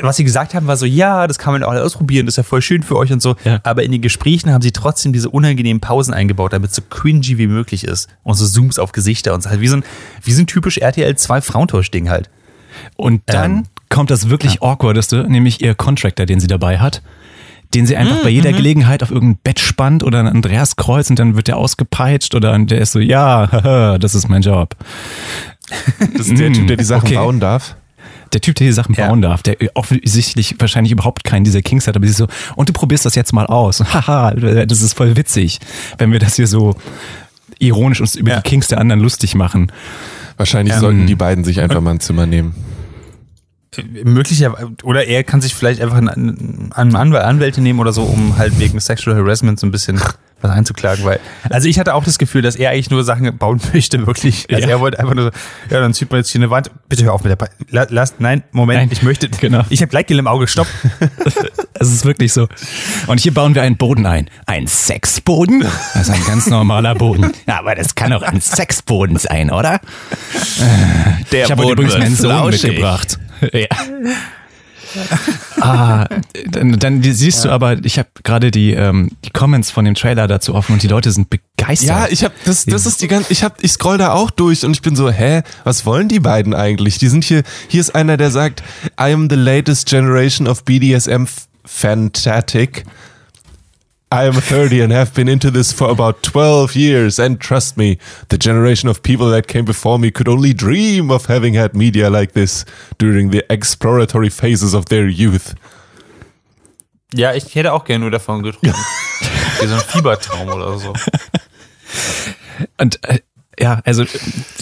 Speaker 4: was sie gesagt haben, war so, ja, das kann man auch ausprobieren, das ist ja voll schön für euch und so.
Speaker 2: Ja.
Speaker 4: Aber in den Gesprächen haben sie trotzdem diese unangenehmen Pausen eingebaut, damit es so cringy wie möglich ist. Und so Zooms auf Gesichter und so halt wie so ein, wie so ein typisch RTL 2 Frauentausch-Ding halt.
Speaker 2: Und dann
Speaker 4: Ähm,
Speaker 2: kommt das wirklich awkwardeste, nämlich ihr Contractor, den sie dabei hat, den sie
Speaker 4: Mhm,
Speaker 2: einfach bei jeder Gelegenheit auf irgendein Bett spannt oder ein Andreaskreuz und dann wird der ausgepeitscht oder der ist so, ja, haha, das ist mein Job.
Speaker 3: Das ist der Typ, der die Sachen
Speaker 2: Okay.
Speaker 3: bauen darf.
Speaker 2: Der Typ, der die Sachen
Speaker 4: Ja.
Speaker 2: bauen darf, der offensichtlich wahrscheinlich überhaupt keinen dieser Kings hat, aber sie ist so, und du probierst das jetzt mal aus. Haha, das ist voll witzig, wenn wir das hier so ironisch uns über
Speaker 4: Ja.
Speaker 2: die Kings der anderen lustig machen.
Speaker 3: Wahrscheinlich
Speaker 2: Ähm,
Speaker 3: sollten die beiden sich einfach mal ein Zimmer nehmen.
Speaker 4: Möglicherweise, oder er kann sich vielleicht einfach einen, einen Anwalt, Anwälte nehmen oder so, um halt wegen Sexual Harassment so ein bisschen was einzuklagen, weil, also ich hatte auch das Gefühl, dass er eigentlich nur Sachen bauen möchte, wirklich. Also
Speaker 2: Ja.
Speaker 4: er wollte einfach nur, so, ja, dann zieht man jetzt hier eine Wand, bitte hör auf mit der, Pa- La- lass, nein, Moment,
Speaker 2: Nein,
Speaker 4: ich möchte,
Speaker 2: genau.
Speaker 4: ich habe Gleitgel im Auge, stopp.
Speaker 2: Es ist wirklich so. Und hier bauen wir einen Boden ein. Ein Sexboden? Das ist ein ganz normaler Boden. Ja, aber das kann doch ein Sexboden sein, oder?
Speaker 3: Der
Speaker 2: ich habe übrigens meinen Sohn mitgebracht. Ja. ah, dann, dann siehst du aber, ich habe gerade die, ähm, die Comments von dem Trailer dazu offen und die Leute sind begeistert.
Speaker 3: Ja, ich habe das das ist die ganze ich habe ich scroll da auch durch und ich bin so, hä, was wollen die beiden eigentlich? Die sind hier hier ist einer, der sagt, I am the latest generation of BDSM fantastic. I am 30 and have been into this for about 12 years and trust me, the generation of people that came before me could only dream of having had media like this during the exploratory phases of their youth.
Speaker 4: Ja, ich hätte auch gerne nur davon geträumt. Wie so ein Fiebertraum oder so.
Speaker 2: Und äh, ja, also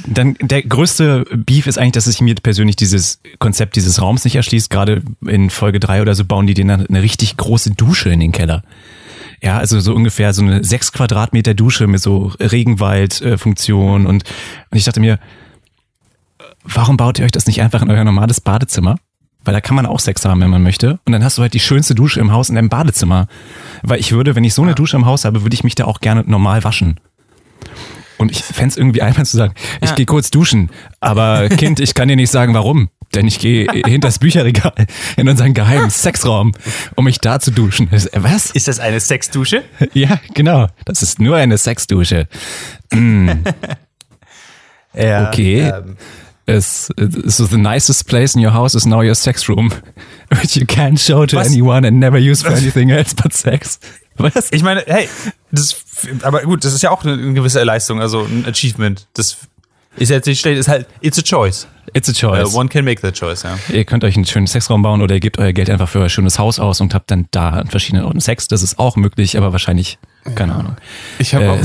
Speaker 2: dann der größte Beef ist eigentlich, dass sich mir persönlich dieses Konzept dieses Raums nicht erschließt. Gerade in Folge drei oder so bauen die denen eine richtig große Dusche in den Keller. Ja, also so ungefähr so eine sechs Quadratmeter Dusche mit so Regenwaldfunktion und, und ich dachte mir, warum baut ihr euch das nicht einfach in euer normales Badezimmer? Weil da kann man auch Sex haben, wenn man möchte. Und dann hast du halt die schönste Dusche im Haus in deinem Badezimmer. Weil ich würde, wenn ich so eine Dusche im Haus habe, würde ich mich da auch gerne normal waschen. Und ich fänd's irgendwie einfach zu sagen, ich
Speaker 4: Ja.
Speaker 2: gehe kurz duschen, aber Kind, ich kann dir nicht sagen, warum. Denn ich gehe hinter das Bücherregal in unseren geheimen Sexraum, um mich da zu duschen. Was?
Speaker 4: Ist das eine Sexdusche?
Speaker 2: Ja, genau. Das ist nur eine Sexdusche. Mm.
Speaker 4: Ja.
Speaker 2: Okay.
Speaker 4: Ähm,
Speaker 2: It's, it's the nicest place in your house is now your sex room, which you can't show to
Speaker 4: Was?
Speaker 2: anyone and never use for anything else but sex. Was?
Speaker 4: ich meine, hey, das, aber gut, das ist ja auch eine, eine gewisse Leistung, also ein Achievement. Das ist jetzt nicht schlecht, ist halt, it's a choice.
Speaker 2: It's a choice.
Speaker 4: Uh, one can make that choice, ja.
Speaker 2: Ihr könnt euch einen schönen Sexraum bauen oder ihr gebt euer Geld einfach für euer schönes Haus aus und habt dann da an verschiedenen Orten Sex. Das ist auch möglich, aber wahrscheinlich, keine Ahnung.
Speaker 3: Ich habe
Speaker 2: Äh,
Speaker 3: auch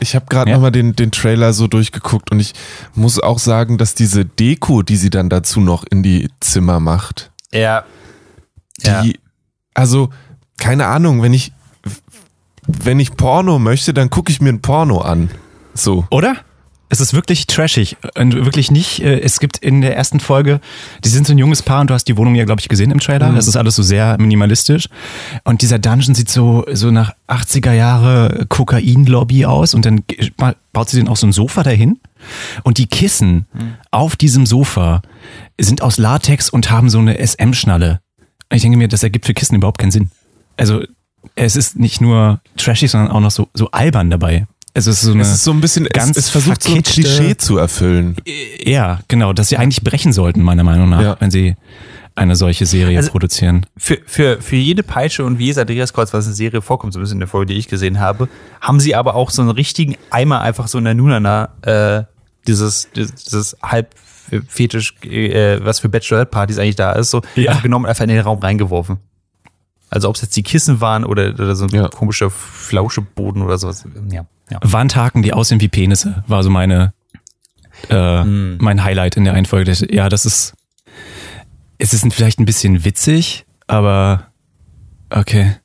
Speaker 3: Ich habe gerade
Speaker 2: Ja.
Speaker 3: noch mal den, den Trailer so durchgeguckt und ich muss auch sagen, dass diese Deko, die sie dann dazu noch in die Zimmer macht,
Speaker 4: Ja.
Speaker 3: die,
Speaker 4: Ja.
Speaker 3: also keine Ahnung, wenn ich wenn ich Porno möchte, dann gucke ich mir ein Porno an. So.
Speaker 2: Oder? Es ist wirklich trashig und wirklich nicht. äh, Es gibt in der ersten Folge, die sind so ein junges Paar und du hast die Wohnung ja, glaube ich, gesehen im Trailer. Das ist alles so sehr minimalistisch. Und dieser Dungeon sieht so, so nach 80er Jahre Kokain-Lobby aus und dann baut sie den auf so ein Sofa dahin. Und die Kissen auf diesem Sofa sind aus Latex und haben so eine SM-Schnalle. Ich denke mir, das ergibt für Kissen überhaupt keinen Sinn. Also, es ist nicht nur trashig, sondern auch noch so, so albern dabei. Also es ist so eine,
Speaker 3: Es ist so ein bisschen,
Speaker 2: ganz
Speaker 3: es, es versucht so ein Klischee zu erfüllen.
Speaker 2: ja, genau, dass sie eigentlich brechen sollten, meiner Meinung nach,
Speaker 3: Ja.
Speaker 2: wenn sie eine solche Serie
Speaker 4: Also-
Speaker 2: produzieren.
Speaker 4: Für, für, für jede Peitsche und wie jedes Andreaskreuz, was in der Serie vorkommt, so ein bisschen in der Folge, die ich gesehen habe, haben sie aber auch so einen richtigen Eimer einfach so in der Nunana, äh, dieses, dieses halb Fetisch, äh, was für Bachelorette-Partys eigentlich da ist, so
Speaker 2: Ja.
Speaker 4: genommen und einfach in den Raum reingeworfen. Also ob es jetzt die Kissen waren oder, oder so ein
Speaker 3: Ja.
Speaker 4: komischer Flauscheboden oder sowas. Ja, ja.
Speaker 2: Wandhaken, die aussehen wie Penisse, war so meine, äh,
Speaker 3: Hm.
Speaker 2: mein Highlight in der einen Folge. Ja, das ist, es ist vielleicht ein bisschen witzig, aber okay.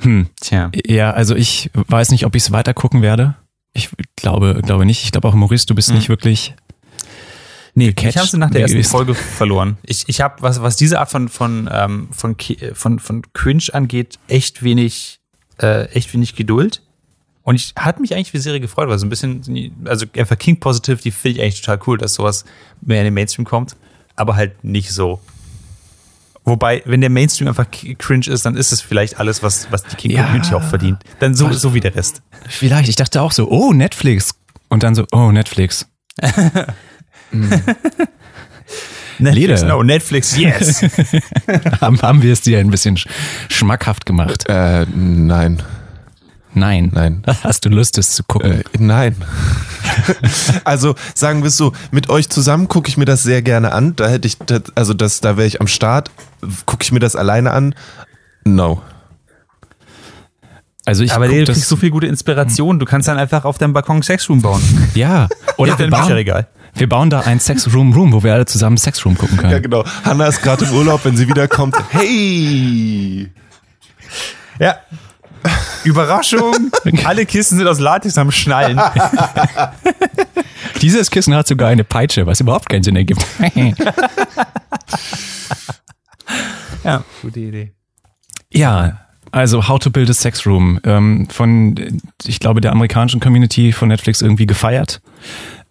Speaker 2: Hm.
Speaker 4: Tja.
Speaker 2: Ja, also ich weiß nicht, ob ich es weiter gucken werde. Ich glaube, glaube nicht. Ich glaube auch, Maurice, du bist
Speaker 3: Hm.
Speaker 2: nicht wirklich.
Speaker 4: Nee,
Speaker 2: gecatcht
Speaker 4: ich habe sie nach der ersten
Speaker 2: gewesen.
Speaker 4: Folge verloren. Ich, ich habe, was, was diese Art von, von, ähm, von, von, von Cringe angeht, echt wenig, äh, echt wenig Geduld. Und ich hatte mich eigentlich für die Serie gefreut, weil so ein bisschen, also einfach King Positive, die finde ich eigentlich total cool, dass sowas mehr in den Mainstream kommt, aber halt nicht so. Wobei, wenn der Mainstream einfach cringe ist, dann ist es vielleicht alles, was, was die King
Speaker 2: Ja.
Speaker 4: Community auch verdient. Dann so, so wie der Rest.
Speaker 2: Vielleicht. Ich dachte auch so, oh, Netflix. Und dann so, oh, Netflix.
Speaker 4: Netflix,
Speaker 2: Leder.
Speaker 4: no, Netflix, yes.
Speaker 2: haben, haben wir es dir ein bisschen sch schmackhaft gemacht?
Speaker 3: Äh, nein.
Speaker 2: Nein.
Speaker 3: Nein.
Speaker 2: Hast du Lust, es zu gucken?
Speaker 3: Äh, nein. also sagen wir es so, mit euch zusammen gucke ich mir das sehr gerne an. Da hätte ich, das- also das, da wäre ich am Start. Gucke ich mir das alleine an? No.
Speaker 2: Also ich
Speaker 4: Aber du
Speaker 2: das,
Speaker 4: kriegst so viel gute Inspiration. Du kannst dann einfach auf deinem Balkon Sexroom bauen.
Speaker 2: Ja. Oder
Speaker 4: Ja, dein
Speaker 2: bauen,
Speaker 4: Bücherregal.
Speaker 2: Wir bauen da ein Sex Room Room, wo wir alle zusammen Sex Room gucken können.
Speaker 3: Ja, genau. Hanna ist gerade im Urlaub, wenn sie wiederkommt. Hey!
Speaker 4: Ja. Überraschung. Alle Kisten sind aus Latex am Schnallen.
Speaker 2: Dieses Kissen hat sogar eine Peitsche, was überhaupt keinen Sinn ergibt.
Speaker 4: Ja, gute Idee.
Speaker 2: ja, also How to Build a Sex Room ähm, von, ich glaube, der amerikanischen Community von Netflix irgendwie gefeiert.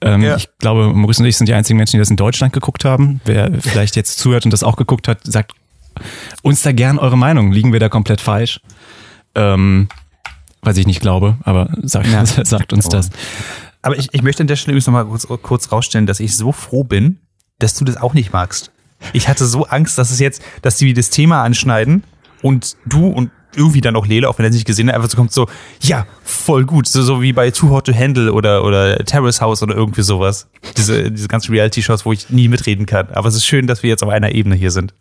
Speaker 2: Ähm,
Speaker 4: Ja.
Speaker 2: Ich glaube, Maurice und ich sind die einzigen Menschen, die das in Deutschland geguckt haben. Wer vielleicht jetzt zuhört und das auch geguckt hat, sagt uns da gern eure Meinung. Liegen wir da komplett falsch? Ähm, was ich nicht glaube, aber sagt,
Speaker 4: Ja.
Speaker 2: sagt uns das.
Speaker 4: Aber ich, ich möchte an der Stelle übrigens nochmal kurz, kurz rausstellen, dass ich so froh bin, dass du das auch nicht magst. Ich hatte so Angst, dass es jetzt, dass die das Thema anschneiden und du und irgendwie dann auch Lele, auch wenn er es nicht gesehen hat, einfach so kommt so, ja, voll gut. So, so wie bei Too Hot to Handle oder, oder Terrace House oder irgendwie sowas. Diese, diese ganzen Reality-Shows, wo ich nie mitreden kann. Aber es ist schön, dass wir jetzt auf einer Ebene hier sind.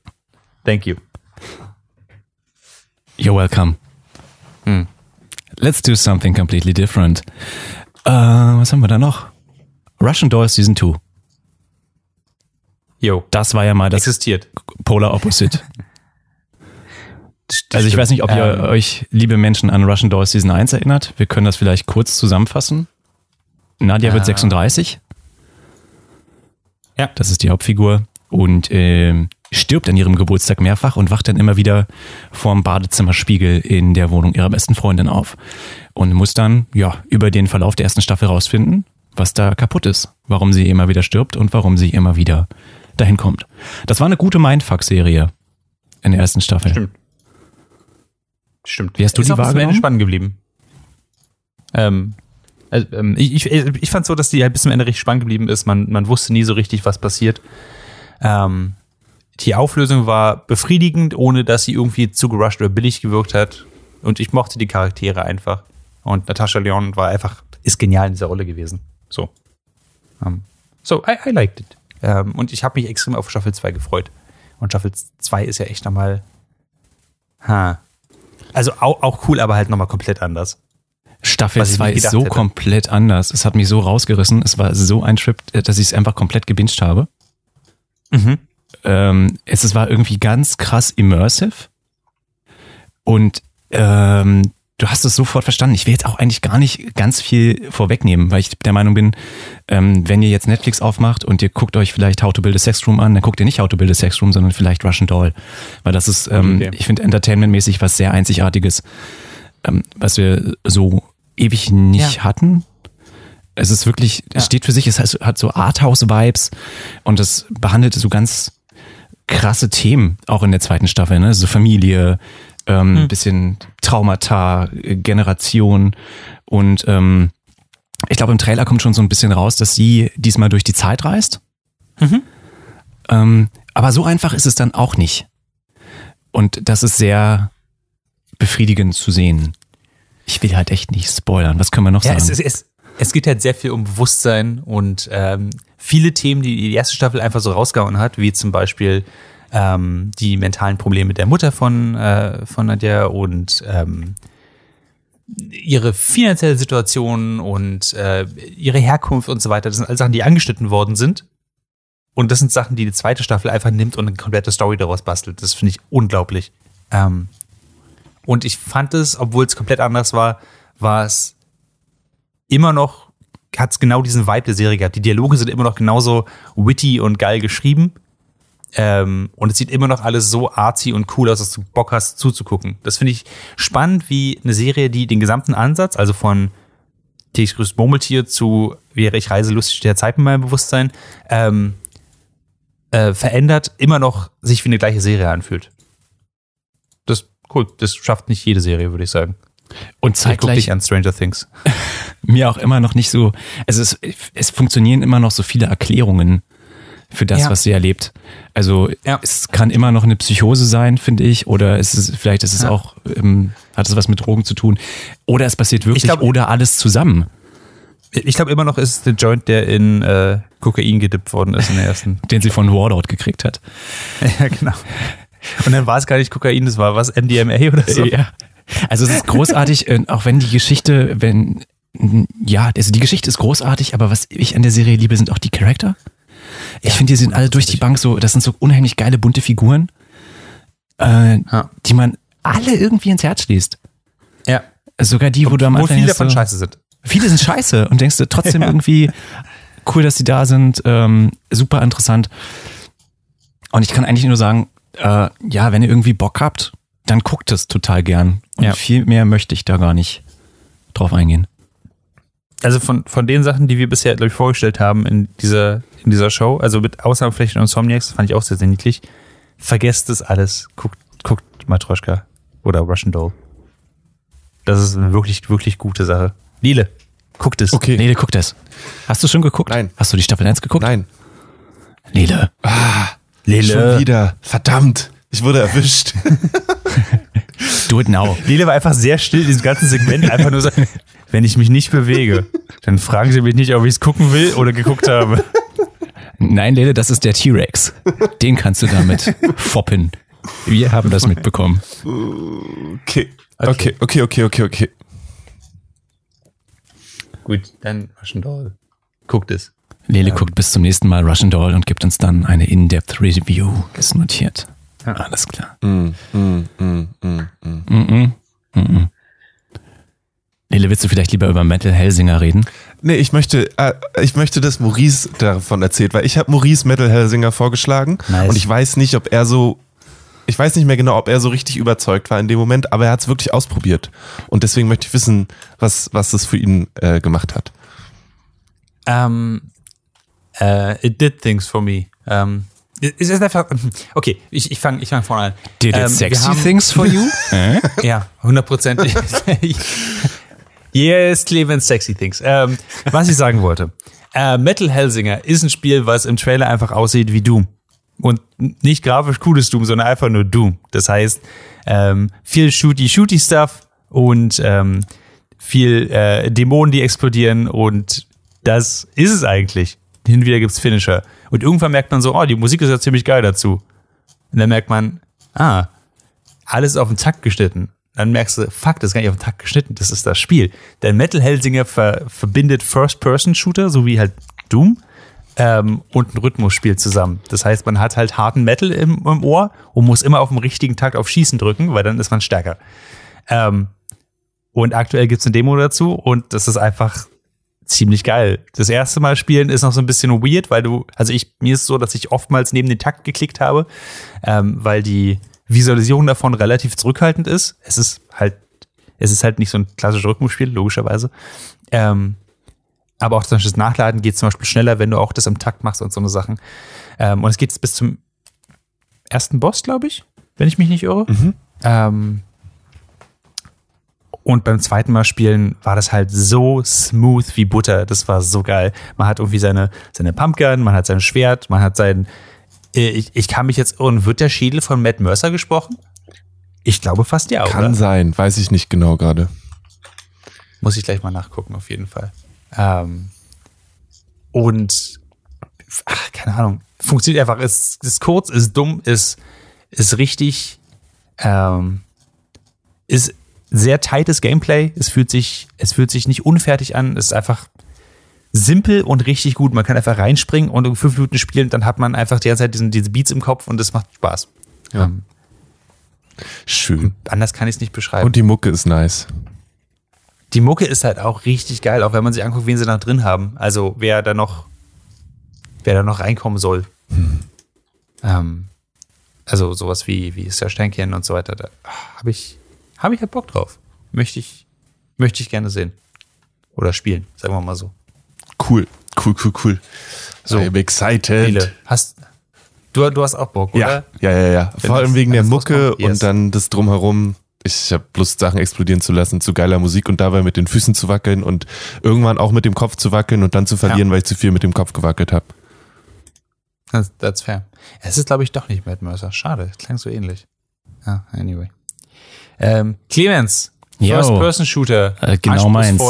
Speaker 4: Thank you.
Speaker 2: You're welcome.
Speaker 4: Hm.
Speaker 2: Let's do something completely different. Äh, was haben wir da noch? Russian Doll Season 2.
Speaker 4: Yo.
Speaker 2: Das war ja mal das
Speaker 4: Existiert.
Speaker 2: Polar Opposite. Also ich weiß nicht, ob ihr
Speaker 4: Ähm,
Speaker 2: euch, liebe Menschen, an Russian Doll Season 1 erinnert. Wir können das vielleicht kurz zusammenfassen. Nadia wird
Speaker 4: Ah.
Speaker 2: 36.
Speaker 4: Ja.
Speaker 2: Das ist die Hauptfigur. Und ähm, stirbt an ihrem Geburtstag mehrfach und wacht dann immer wieder vorm Badezimmerspiegel in der Wohnung ihrer besten Freundin auf. Und muss dann, ja, über den Verlauf der ersten Staffel rausfinden, was da kaputt ist. Warum sie immer wieder stirbt und warum sie immer wieder dahin kommt. Das war eine gute Mindfuck-Serie in der ersten Staffel.
Speaker 4: Stimmt. Stimmt.
Speaker 2: Wie hast du
Speaker 4: ist
Speaker 2: die
Speaker 4: auch bis zum Ende
Speaker 2: wahrgenommen?
Speaker 4: spannend geblieben. Ähm, also, ähm, ich, ich, ich fand so, dass die halt bis zum Ende richtig spannend geblieben ist. Man, man wusste nie so richtig, was passiert. Ähm, die Auflösung war befriedigend, ohne dass sie irgendwie zu gerusht oder billig gewirkt hat. Und ich mochte die Charaktere einfach. Und Natascha Leon war einfach, ist genial in dieser Rolle gewesen. So. Ähm, so, I, I liked it. Ähm, und ich habe mich extrem auf Staffel 2 gefreut. Und Staffel 2 ist ja echt nochmal. Ha. Also auch, auch cool, aber halt nochmal komplett anders.
Speaker 2: Staffel
Speaker 4: Was ich
Speaker 2: 2
Speaker 4: nicht
Speaker 2: ist so
Speaker 4: hätte.
Speaker 2: komplett anders. Es hat mich so rausgerissen. Es war so ein Trip, äh, dass ich es einfach komplett gebinged habe.
Speaker 4: Mhm.
Speaker 2: ähm, es, es war irgendwie ganz krass immersive und ähm, du hast es sofort verstanden. Ich will jetzt auch eigentlich gar nicht ganz viel vorwegnehmen, weil ich der Meinung bin, ähm, wenn ihr jetzt Netflix aufmacht und ihr guckt euch vielleicht How to Build a Sex Room an, dann guckt ihr nicht How to Build a Sex Room, sondern vielleicht Russian Doll. Weil das ist, ähm,
Speaker 4: Idee.
Speaker 2: ich finde, entertainmentmäßig was sehr Einzigartiges, ähm, was wir so ewig nicht
Speaker 4: Ja.
Speaker 2: hatten. Es ist wirklich, es
Speaker 4: Ja.
Speaker 2: steht für sich, es hat, hat so Arthouse-Vibes und es behandelt so ganz krasse Themen, auch in der zweiten Staffel, ne? So Familie, ähm,
Speaker 4: Hm.
Speaker 2: bisschen Traumata, äh, Generation und ähm, ich glaube, im Trailer kommt schon so ein bisschen raus, dass sie diesmal durch die Zeit reist.
Speaker 4: Mhm.
Speaker 2: Ähm, aber so einfach ist es dann auch nicht. Und das ist sehr befriedigend zu sehen. Ich will halt echt nicht spoilern. Was können wir noch
Speaker 4: Ja,
Speaker 2: sagen?
Speaker 4: es, es, es, es geht halt sehr viel um Bewusstsein und ähm, viele Themen, die die erste Staffel einfach so rausgehauen hat, wie zum Beispiel ähm, die mentalen Probleme der Mutter von, äh, von Nadja und ähm, ihre finanzielle Situation und äh, ihre Herkunft und so weiter. Das sind alles Sachen, die angeschnitten worden sind. Und das sind Sachen, die die zweite Staffel einfach nimmt und eine komplette Story daraus bastelt. Das finde ich unglaublich. Ähm, und ich fand es, obwohl es komplett anders war, war es immer noch, hat es genau diesen Vibe der Serie gehabt. Die Dialoge sind immer noch genauso witty und geil geschrieben. Ähm, und es sieht immer noch alles so artsy und cool aus, dass du Bock hast zuzugucken. Das finde ich spannend, wie eine Serie, die den gesamten Ansatz, also von täglich grüßt Murmeltier zu wäre ich reise lustig der Zeit in meinem Bewusstsein, ähm, äh, verändert, immer noch sich wie eine gleiche Serie anfühlt. Das cool. Das schafft nicht jede Serie, würde ich sagen.
Speaker 2: und
Speaker 4: Ich
Speaker 2: zeitgleich
Speaker 4: dich an Stranger Things.
Speaker 2: mir auch immer noch nicht so, also es, es funktionieren immer noch so viele Erklärungen für das,
Speaker 4: Ja.
Speaker 2: was sie erlebt. Also
Speaker 4: Ja.
Speaker 2: es kann immer noch eine Psychose sein, finde ich, oder es ist, vielleicht ist es
Speaker 4: Ja.
Speaker 2: auch, ähm, hat es was mit Drogen zu tun, oder es passiert wirklich,
Speaker 4: glaub-
Speaker 2: oder alles zusammen.
Speaker 4: Ich glaube immer noch ist es der Joint, der in äh, Kokain gedippt worden ist in der ersten.
Speaker 2: den sie von Warlord gekriegt hat.
Speaker 4: ja, genau. Und dann war es gar nicht Kokain, das war was, MDMA oder so.
Speaker 2: Ja. Also es ist großartig, äh, auch wenn die Geschichte, wenn, ja, also die Geschichte ist großartig, aber was ich an der Serie liebe, sind auch die Charakter. Ich finde, die sind alle durch die Bank so, das sind so unheimlich geile, bunte Figuren, äh,
Speaker 4: Ja.
Speaker 2: die man alle irgendwie ins Herz schließt.
Speaker 4: ja.
Speaker 2: Sogar die, wo du am
Speaker 4: Wo
Speaker 2: Anfang
Speaker 4: viele
Speaker 2: denkst
Speaker 4: davon
Speaker 2: so,
Speaker 4: scheiße sind.
Speaker 2: Viele sind scheiße und denkst du trotzdem irgendwie cool, dass sie da sind, ähm, super interessant. Und ich kann eigentlich nur sagen, äh, ja, wenn ihr irgendwie Bock habt, dann guckt es total gern. Und
Speaker 4: Ja.
Speaker 2: viel mehr möchte ich da gar nicht drauf eingehen.
Speaker 4: Also von, von den Sachen, die wir bisher, glaube ich, vorgestellt haben in dieser, in dieser Show, also mit Ausnahme vielleicht von Insomniacs, das fand ich auch sehr, sehr niedlich. Vergesst das alles. Guckt, guckt Matroschka oder Russian Doll. Das ist eine wirklich, wirklich gute Sache. Lile, guckt es.
Speaker 3: Okay.
Speaker 2: Nele, guck das. Hast du schon geguckt?
Speaker 3: Nein.
Speaker 2: Hast du die Staffel 1 geguckt?
Speaker 3: Nein.
Speaker 2: Nele.
Speaker 3: Schon wieder. Verdammt. Ich wurde erwischt.
Speaker 2: Do it now.
Speaker 4: Lele war einfach sehr still in diesem ganzen Segment, einfach nur so, wenn ich mich nicht bewege, dann fragen sie mich nicht, ob ich es gucken will oder geguckt habe.
Speaker 2: Nein, Lele, das ist der T-Rex. Den kannst du damit foppen. Wir haben das mitbekommen.
Speaker 3: Okay. Okay, okay, okay, okay, okay.
Speaker 4: Gut, dann Russian Doll. Guckt es.
Speaker 2: Lele guckt bis zum nächsten Mal Russian Doll und gibt uns dann eine In-Depth Review. Ist notiert. Alles klar.
Speaker 3: Mm, mm, mm, mm, mm.
Speaker 2: Mhm. Mhm. Lele, willst du vielleicht lieber über Metal Hellsinger reden?
Speaker 3: Nee, ich möchte, äh, ich möchte, dass Maurice davon erzählt, weil ich habe Maurice Metal Hellsinger vorgeschlagen
Speaker 4: Nice.
Speaker 3: und ich weiß nicht, ob er so, ich weiß nicht mehr genau, ob er so richtig überzeugt war in dem Moment, aber er hat es wirklich ausprobiert und deswegen möchte ich wissen, was was das für ihn äh, gemacht hat.
Speaker 4: Um, uh, it did things for me. Um, Es ist einfach, okay, ich, ich fange ich fang vorne an.
Speaker 2: Did it
Speaker 4: Ähm,
Speaker 2: sexy
Speaker 4: haben-
Speaker 2: things for you? äh?
Speaker 4: Ja, hundertprozentig. yes, Clemens Sexy Things. Ähm, was ich sagen wollte. Äh, Metal Hellsinger ist ein Spiel, was im Trailer einfach aussieht wie Doom. Und nicht grafisch cooles Doom, sondern einfach nur Doom. Das heißt, ähm, viel Shooty-Shooty-Stuff und ähm, viel äh, Dämonen, die explodieren und das ist es eigentlich. Hin und wieder gibt's Finisher. Und irgendwann merkt man so, oh, die Musik ist ja ziemlich geil dazu. Und dann merkt man, ah, alles auf den Takt geschnitten. Dann merkst du, fuck, das ist gar nicht auf den Takt geschnitten, das ist das Spiel. Denn Metal Hellsinger ver verbindet First-Person-Shooter, so wie halt Doom, ähm, und ein Rhythmusspiel zusammen. Das heißt, man hat halt harten Metal im, im Ohr und muss immer auf dem richtigen Takt auf Schießen drücken, weil dann ist man stärker. Ähm, und aktuell gibt's eine Demo dazu und das ist einfach ziemlich geil. Das erste Mal spielen ist noch so ein bisschen weird, weil du, also ich, mir ist es so, dass ich oftmals neben den Takt geklickt habe, ähm, weil die Visualisierung davon relativ zurückhaltend ist. Es ist halt, es ist halt nicht so ein klassisches Rhythmusspiel, logischerweise. Ähm, aber auch zum Beispiel das Nachladen geht zum Beispiel schneller, wenn du auch das im Takt machst und so eine Sachen. Ähm, und es geht bis zum ersten Boss, glaube ich, wenn ich mich nicht irre. Ähm, und beim zweiten Mal spielen war das halt so smooth wie Butter. Das war so geil. Man hat irgendwie seine, seine Pumpgun, man hat sein Schwert, man hat sein. Äh, Ich, ich kann mich jetzt irren. Wird der Schädel von Matt Mercer gesprochen? Ich glaube fast ja,
Speaker 3: Kann
Speaker 4: oder?
Speaker 3: sein, weiß ich nicht genau gerade.
Speaker 4: Muss ich gleich mal nachgucken, auf jeden Fall. Ähm, und ach, keine Ahnung, funktioniert einfach, ist, ist kurz, ist dumm, ist, ist richtig, ähm, ist sehr tightes Gameplay. Es fühlt sich, es fühlt sich nicht unfertig an, es ist einfach simpel und richtig gut. Man kann einfach reinspringen und fünf Minuten spielen, dann hat man einfach die ganze Zeit diesen, diese Beats im Kopf und es macht Spaß.
Speaker 3: Ja.
Speaker 4: Ähm,
Speaker 3: Schön.
Speaker 4: anders kann ich es nicht beschreiben.
Speaker 3: Und die Mucke ist nice.
Speaker 4: Die Mucke ist halt auch richtig geil, auch wenn man sich anguckt, wen sie da drin haben. Also wer da noch, wer da noch reinkommen soll. Ähm, also sowas wie, wie Sersteinchen und so weiter. Da habe ich, habe ich halt Bock drauf. Möchte ich, möchte ich gerne sehen. Oder spielen, sagen wir mal so.
Speaker 3: Cool, cool, cool, cool.
Speaker 4: So.
Speaker 3: I'm excited.
Speaker 4: Nele, hast, du, du hast auch Bock,
Speaker 3: Ja,
Speaker 4: oder?
Speaker 3: ja, ja, ja.
Speaker 4: Wenn
Speaker 3: Vor allem wegen der Mucke
Speaker 4: yes.
Speaker 3: und dann das Drumherum. Ich habe Lust, Sachen explodieren zu lassen zu geiler Musik und dabei mit den Füßen zu wackeln und irgendwann auch mit dem Kopf zu wackeln und dann zu verlieren, weil ich zu viel mit dem Kopf gewackelt habe.
Speaker 4: Das, that's fair. Es ist, glaube ich, doch nicht Matt Mercer. Schade, klang so ähnlich. Ja, anyway. Ähm, Clemens. First-Person-Shooter.
Speaker 2: Äh, genau meins.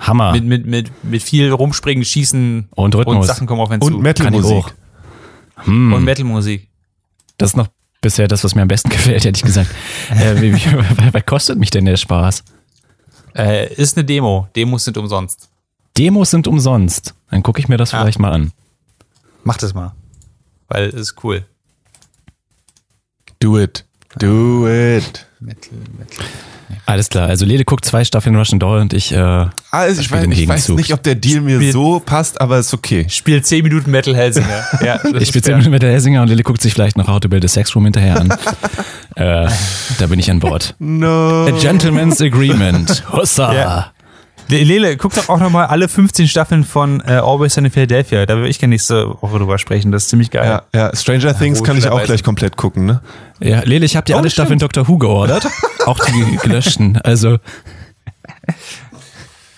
Speaker 2: Hammer.
Speaker 4: Mit, mit, mit, mit viel Rumspringen, Schießen
Speaker 2: Und Rhythmus.
Speaker 4: und Sachen kommen auf einen
Speaker 3: Und
Speaker 4: zu.
Speaker 2: Auch. Hm.
Speaker 4: Und Metal-Musik.
Speaker 2: Das ist noch bisher das, was mir am besten gefällt, hätte ich gesagt. äh, wie, wie, was kostet mich denn der Spaß?
Speaker 4: Äh, ist eine Demo. Demos sind umsonst.
Speaker 2: Demos sind umsonst. Dann gucke ich mir das
Speaker 4: Ja.
Speaker 2: vielleicht mal an.
Speaker 4: Mach das mal. Weil es ist cool.
Speaker 3: Do it. Do it.
Speaker 4: Metal, Metal.
Speaker 2: Alles klar. Also Lede guckt zwei Staffeln Russian Doll und ich, äh,
Speaker 3: Also ich, weiß,
Speaker 2: den
Speaker 3: ich weiß nicht, ob der Deal mir
Speaker 4: Spiel-
Speaker 3: so passt, aber ist okay.
Speaker 4: Spiel 10 Minuten Metal Hellsinger. Ja,
Speaker 2: ich spiele
Speaker 4: fair.
Speaker 2: zehn mit der Hessinger und Lille guckt sich vielleicht noch How to Build a Sex Room hinterher an. äh, da bin ich an Bord.
Speaker 3: No.
Speaker 2: A Gentleman's Agreement. Hussa.
Speaker 4: Ja. Le- Lele, guck doch auch nochmal alle 15 Staffeln von äh, Always Sunny in Philadelphia. Da will ich gerne nächste Woche drüber sprechen. Das ist ziemlich geil.
Speaker 3: Ja, ja, Stranger Things kann ich auch gleich komplett gucken, ne?
Speaker 2: Ja, Lele, ich habe dir
Speaker 3: Oh,
Speaker 2: alle
Speaker 3: stimmt.
Speaker 2: Staffeln Doctor Who geordert. auch die gelöschten. Also,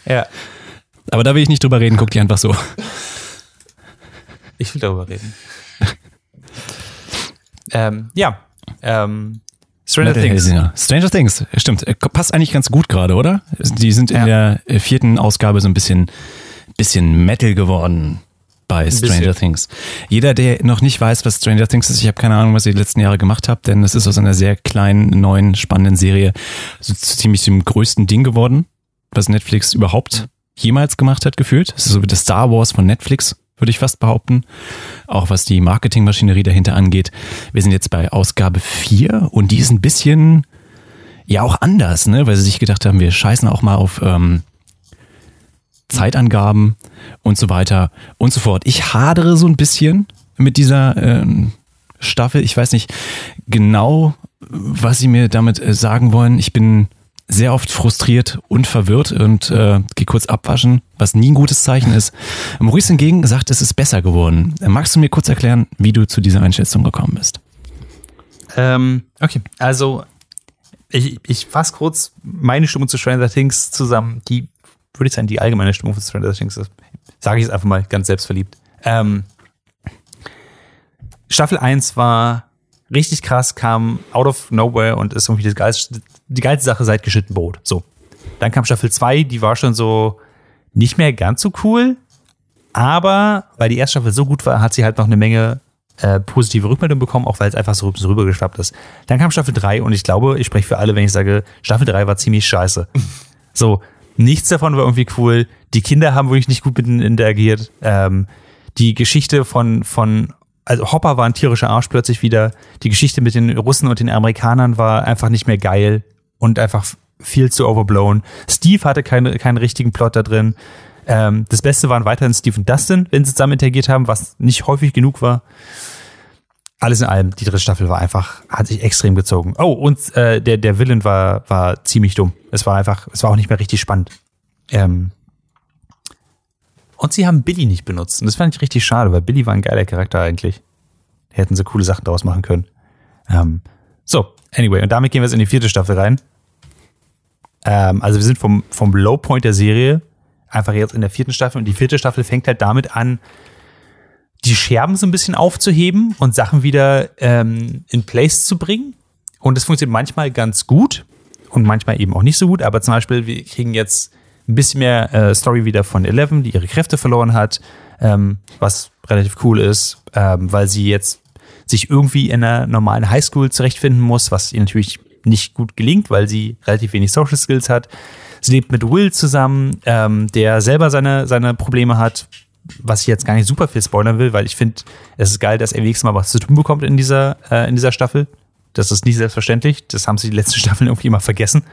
Speaker 4: ja.
Speaker 2: aber da will ich nicht drüber reden. Guck die einfach so.
Speaker 4: Ich will darüber reden. ähm, ja. Ähm, Stranger
Speaker 2: Metal
Speaker 4: Things.
Speaker 2: Hellsinger. Stranger Things, stimmt. Äh, Passt eigentlich ganz gut gerade, oder? Die sind in
Speaker 4: Ja.
Speaker 2: der äh, vierten Ausgabe so ein bisschen, bisschen Metal geworden bei Stranger. Things. Jeder, der noch nicht weiß, was Stranger Things ist, ich habe keine Ahnung, was ihr die letzten Jahre gemacht habt, denn es ist aus einer sehr kleinen, neuen, spannenden Serie so zu ziemlich dem größten Ding geworden, was Netflix überhaupt jemals gemacht hat, gefühlt. Es ist so wie das Star Wars von Netflix, würde ich fast behaupten. Auch was die Marketingmaschinerie dahinter angeht. Wir sind jetzt bei Ausgabe 4 und die ist ein bisschen, ja auch anders, ne? weil sie sich gedacht haben, wir scheißen auch mal auf ähm, Zeitangaben und so weiter und so fort. Ich hadere so ein bisschen mit dieser ähm, Staffel. Ich weiß nicht genau, was sie mir damit äh, sagen wollen. Ich bin sehr oft frustriert und verwirrt und äh, gehe kurz abwaschen, was nie ein gutes Zeichen ist. Maurice hingegen sagt, es ist besser geworden. Magst du mir kurz erklären, wie du zu dieser Einschätzung gekommen bist?
Speaker 4: Ähm, okay, also ich, ich fasse kurz meine Stimmung zu Stranger Things zusammen. Die würde ich sagen, die allgemeine Stimmung von Stranger Things ist, sage ich jetzt einfach mal ganz selbstverliebt. Ähm, Staffel 1 war richtig krass, kam out of nowhere und ist irgendwie das geilste, die geilste Sache seit geschnitten Brot. So. Dann kam Staffel 2, die war schon so nicht mehr ganz so cool, aber weil die erste Staffel so gut war, hat sie halt noch eine Menge äh, positive Rückmeldungen bekommen, auch weil es einfach so, so rübergeschwappt ist. Dann kam Staffel 3 und ich glaube, ich spreche für alle, wenn ich sage, Staffel 3 war ziemlich scheiße. so, nichts davon war irgendwie cool. Die Kinder haben wirklich nicht gut mit interagiert. Ähm, die Geschichte von, von also Hopper war ein tierischer Arsch plötzlich wieder. Die Geschichte mit den Russen und den Amerikanern war einfach nicht mehr geil und einfach viel zu overblown. Steve hatte keine, keinen richtigen Plot da drin. Ähm, das Beste waren weiterhin Steve und Dustin, wenn sie zusammen interagiert haben, was nicht häufig genug war. Alles in allem, die dritte Staffel war einfach, hat sich extrem gezogen. Oh, und äh, der, der Villain war, war ziemlich dumm. Es war einfach, es war auch nicht mehr richtig spannend. Ähm, und sie haben Billy nicht benutzt. Und das fand ich richtig schade, weil Billy war ein geiler Charakter eigentlich. Hätten sie coole Sachen daraus machen können. Ähm, so, anyway, und damit gehen wir jetzt in die vierte Staffel rein. Ähm, also wir sind vom, vom Low Point der Serie einfach jetzt in der vierten Staffel und die vierte Staffel fängt halt damit an, die Scherben so ein bisschen aufzuheben und Sachen wieder ähm, in place zu bringen. Und das funktioniert manchmal ganz gut und manchmal eben auch nicht so gut. Aber zum Beispiel, wir kriegen jetzt ein bisschen mehr äh, Story wieder von Eleven, die ihre Kräfte verloren hat, ähm, was relativ cool ist, ähm, weil sie jetzt sich irgendwie in einer normalen Highschool zurechtfinden muss, was ihr natürlich nicht gut gelingt, weil sie relativ wenig Social Skills hat. Sie lebt mit Will zusammen, ähm, der selber seine, seine Probleme hat, was ich jetzt gar nicht super viel spoilern will, weil ich finde, es ist geil, dass er wenigstens mal was zu tun bekommt in dieser, äh, in dieser Staffel. Das ist nicht selbstverständlich. Das haben sie die letzten Staffeln irgendwie immer vergessen.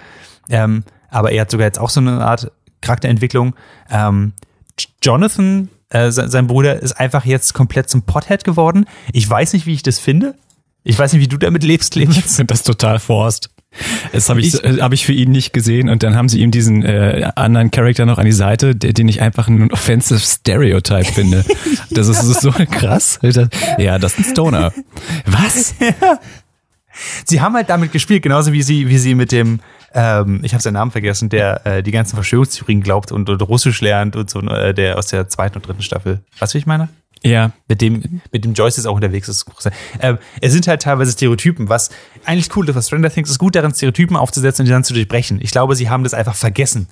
Speaker 4: Ähm, aber er hat sogar jetzt auch so eine Art Charakterentwicklung. Ähm, Jonathan, äh, sein Bruder, ist einfach jetzt komplett zum Pothead geworden. Ich weiß nicht, wie ich das finde. Ich weiß nicht, wie du damit lebst, Clemens.
Speaker 2: Ich finde das total forst. Das habe ich, ich äh, hab ich für ihn nicht gesehen und dann haben sie ihm diesen äh, anderen Charakter noch an die Seite, der, den ich einfach ein offensive Stereotype finde. Das ist, das ist so krass. Ja, das ist ein Stoner. Was? Ja.
Speaker 4: Sie haben halt damit gespielt, genauso wie sie, wie sie mit dem, ähm, ich habe seinen Namen vergessen, der äh, die ganzen Verschwörungstheorien glaubt und, und Russisch lernt und so, äh, der aus der zweiten und dritten Staffel. Weißt du, wie ich meine?
Speaker 2: Ja.
Speaker 4: Mit dem, mit dem Joyce ist auch unterwegs ist. Ähm, es sind halt teilweise Stereotypen, was eigentlich cool ist, was Stranger Things ist gut darin, Stereotypen aufzusetzen und die dann zu durchbrechen. Ich glaube, sie haben das einfach vergessen,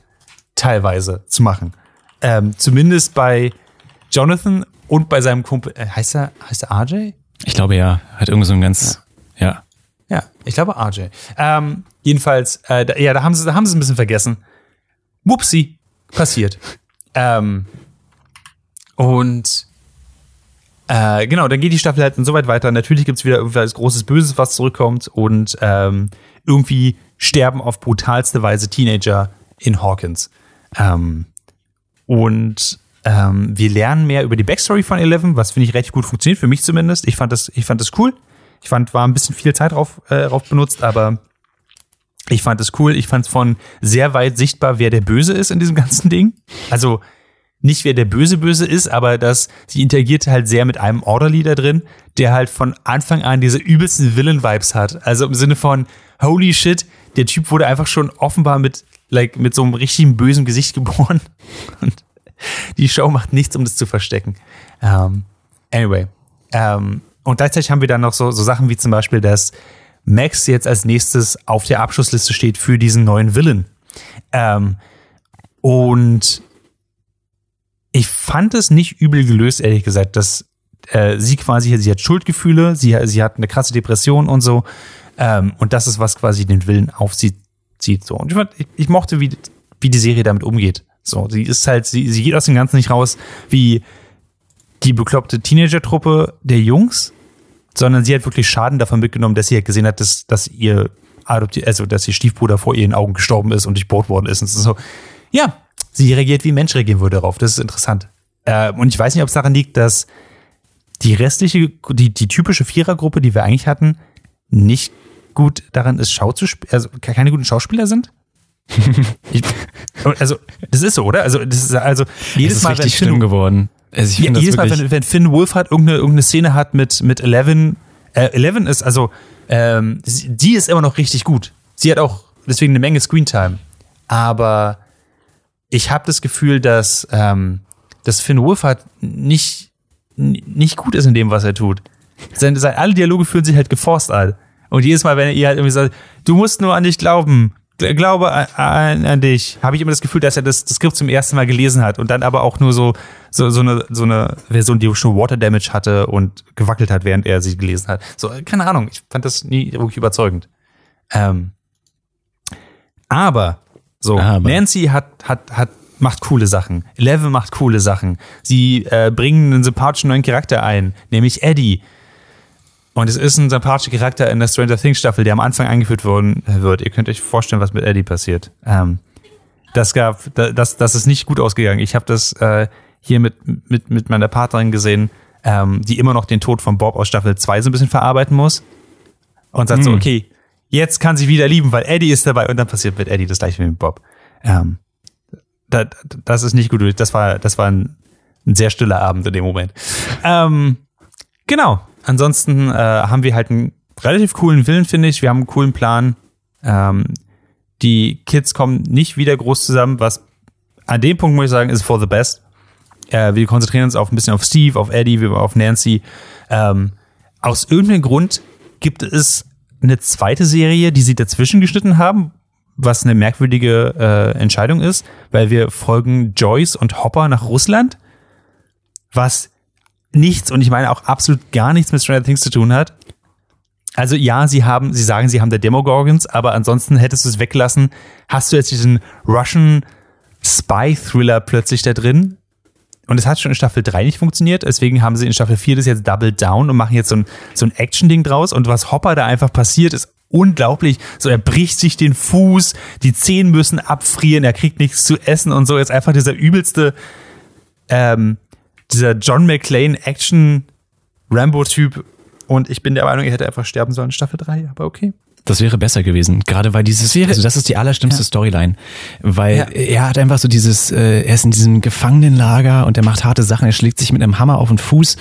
Speaker 4: teilweise zu machen. Ähm, zumindest bei Jonathan und bei seinem Kumpel, äh, heißt er, heißt er RJ?
Speaker 2: Ich glaube ja, hat irgendwie so ein ganz, ja. ja.
Speaker 4: Ja, ich glaube RJ. Ähm, jedenfalls, äh, da, ja, da haben sie, da haben sie es ein bisschen vergessen. Wupsi, passiert. ähm, und äh, genau, dann geht die Staffel halt so weit weiter. Natürlich gibt's wieder irgendwas großes Böses, was zurückkommt und ähm, irgendwie sterben auf brutalste Weise Teenager in Hawkins. Ähm, und ähm, wir lernen mehr über die Backstory von Eleven, was finde ich recht gut funktioniert, für mich zumindest. Ich fand das, ich fand das cool. Ich fand, war ein bisschen viel Zeit drauf, äh, drauf benutzt, aber ich fand es cool. Ich fand es von sehr weit sichtbar, wer der Böse ist in diesem ganzen Ding. Also nicht wer der Böse Böse ist, aber dass sie interagiert halt sehr mit einem Orderly da drin, der halt von Anfang an diese übelsten Villain-Vibes hat. Also im Sinne von, holy shit, der Typ wurde einfach schon offenbar mit, like, mit so einem richtigen bösen Gesicht geboren. Und die Show macht nichts, um das zu verstecken. Um, ähm, anyway. Um, ähm, und gleichzeitig haben wir dann noch so, so Sachen wie zum Beispiel, dass Max jetzt als nächstes auf der Abschlussliste steht für diesen neuen Villain. Ähm, und ich fand es nicht übel gelöst, ehrlich gesagt, dass äh, sie quasi, sie hat Schuldgefühle, sie, sie hat eine krasse Depression und so. Ähm, und das ist, was quasi den Willen auf sie zieht. So. Und ich, ich, mochte, wie, wie die Serie damit umgeht. So, sie ist halt, sie, sie geht aus dem Ganzen nicht raus wie die bekloppte Teenager-Truppe der Jungs, sondern sie hat wirklich Schaden davon mitgenommen, dass sie halt gesehen hat, dass, dass ihr also dass ihr Stiefbruder vor ihren Augen gestorben ist und durchbohrt worden ist. Und so, ja, sie reagiert, wie ein Mensch reagieren würde darauf. Das ist interessant. Äh, und ich weiß nicht, ob es daran liegt, dass die restliche, die, die typische Vierergruppe, die wir eigentlich hatten, nicht gut daran ist, Schau zu also keine guten Schauspieler sind. ich, also, das ist so, oder? Also, das ist also jedes
Speaker 2: es ist
Speaker 4: Mal,
Speaker 2: richtig schlimm geworden. Also
Speaker 4: ja, jedes Mal, wenn, wenn Finn Wolf hat irgendeine, irgendeine Szene hat mit, mit Eleven, äh, Eleven ist also, ähm, die ist immer noch richtig gut. Sie hat auch deswegen eine Menge Screentime. Aber ich habe das Gefühl, dass, ähm, dass Finn Wolfhard nicht, n- nicht gut ist in dem, was er tut. Seine, seine, alle Dialoge fühlen sich halt geforst an. Und jedes Mal, wenn er ihr halt irgendwie sagt, du musst nur an dich glauben, Gl- glaube an, an, an dich, habe ich immer das Gefühl, dass er das, das Skript zum ersten Mal gelesen hat und dann aber auch nur so, so, so, eine, so eine Version, die schon Water Damage hatte und gewackelt hat, während er sie gelesen hat. So, keine Ahnung, ich fand das nie wirklich überzeugend. Ähm, aber, so,
Speaker 2: Aber.
Speaker 4: Nancy hat, hat, hat, macht coole Sachen. Eleven macht coole Sachen. Sie äh, bringen einen sympathischen neuen Charakter ein, nämlich Eddie. Und es ist ein sympathischer Charakter in der Stranger Things Staffel, der am Anfang eingeführt worden wird. Ihr könnt euch vorstellen, was mit Eddie passiert. Ähm, das gab, da- das, das ist nicht gut ausgegangen. Ich habe das äh, hier mit, mit, mit meiner Partnerin gesehen, ähm, die immer noch den Tod von Bob aus Staffel 2 so ein bisschen verarbeiten muss. Und sagt so,
Speaker 2: Hm.
Speaker 4: okay, jetzt kann sie wieder lieben, weil Eddie ist dabei. Und dann passiert mit Eddie das gleiche wie mit Bob. Ähm, da, das ist nicht gut. Das war, das war ein, ein sehr stiller Abend in dem Moment. Ähm, genau. Ansonsten äh, haben wir halt einen relativ coolen Willen, finde ich. Wir haben einen coolen Plan. Ähm, die Kids kommen nicht wieder groß zusammen, was an dem Punkt muss ich sagen, ist for the best. Äh, wir konzentrieren uns auf ein bisschen auf Steve, auf Eddie, auf Nancy. Ähm, aus irgendeinem Grund gibt es eine zweite Serie, die sie dazwischen geschnitten haben, was eine merkwürdige äh, Entscheidung ist, weil wir folgen Joyce und Hopper nach Russland, was nichts und ich meine auch absolut gar nichts mit Stranger Things zu tun hat. Also ja, sie haben, sie sagen, sie haben da Demogorgons, aber ansonsten hättest du es weggelassen. Hast du jetzt diesen Russian Spy-Thriller plötzlich da drin? Und es hat schon in Staffel 3 nicht funktioniert, deswegen haben sie in Staffel 4 das jetzt Double Down und machen jetzt so ein, so ein Action-Ding draus. Und was Hopper da einfach passiert, ist unglaublich. So, er bricht sich den Fuß, die Zehen müssen abfrieren, er kriegt nichts zu essen und so. Jetzt einfach dieser übelste, ähm, dieser John McClane Action Rambo-Typ. Und ich bin der Meinung, er hätte einfach sterben sollen Staffel 3, aber okay.
Speaker 2: Das wäre besser gewesen, gerade weil dieses, also das ist die allerschlimmste Storyline, weil
Speaker 4: Ja.
Speaker 2: er hat einfach so dieses, äh, er ist in diesem Gefangenenlager und er macht harte Sachen, er schlägt sich mit einem Hammer auf den Fuß,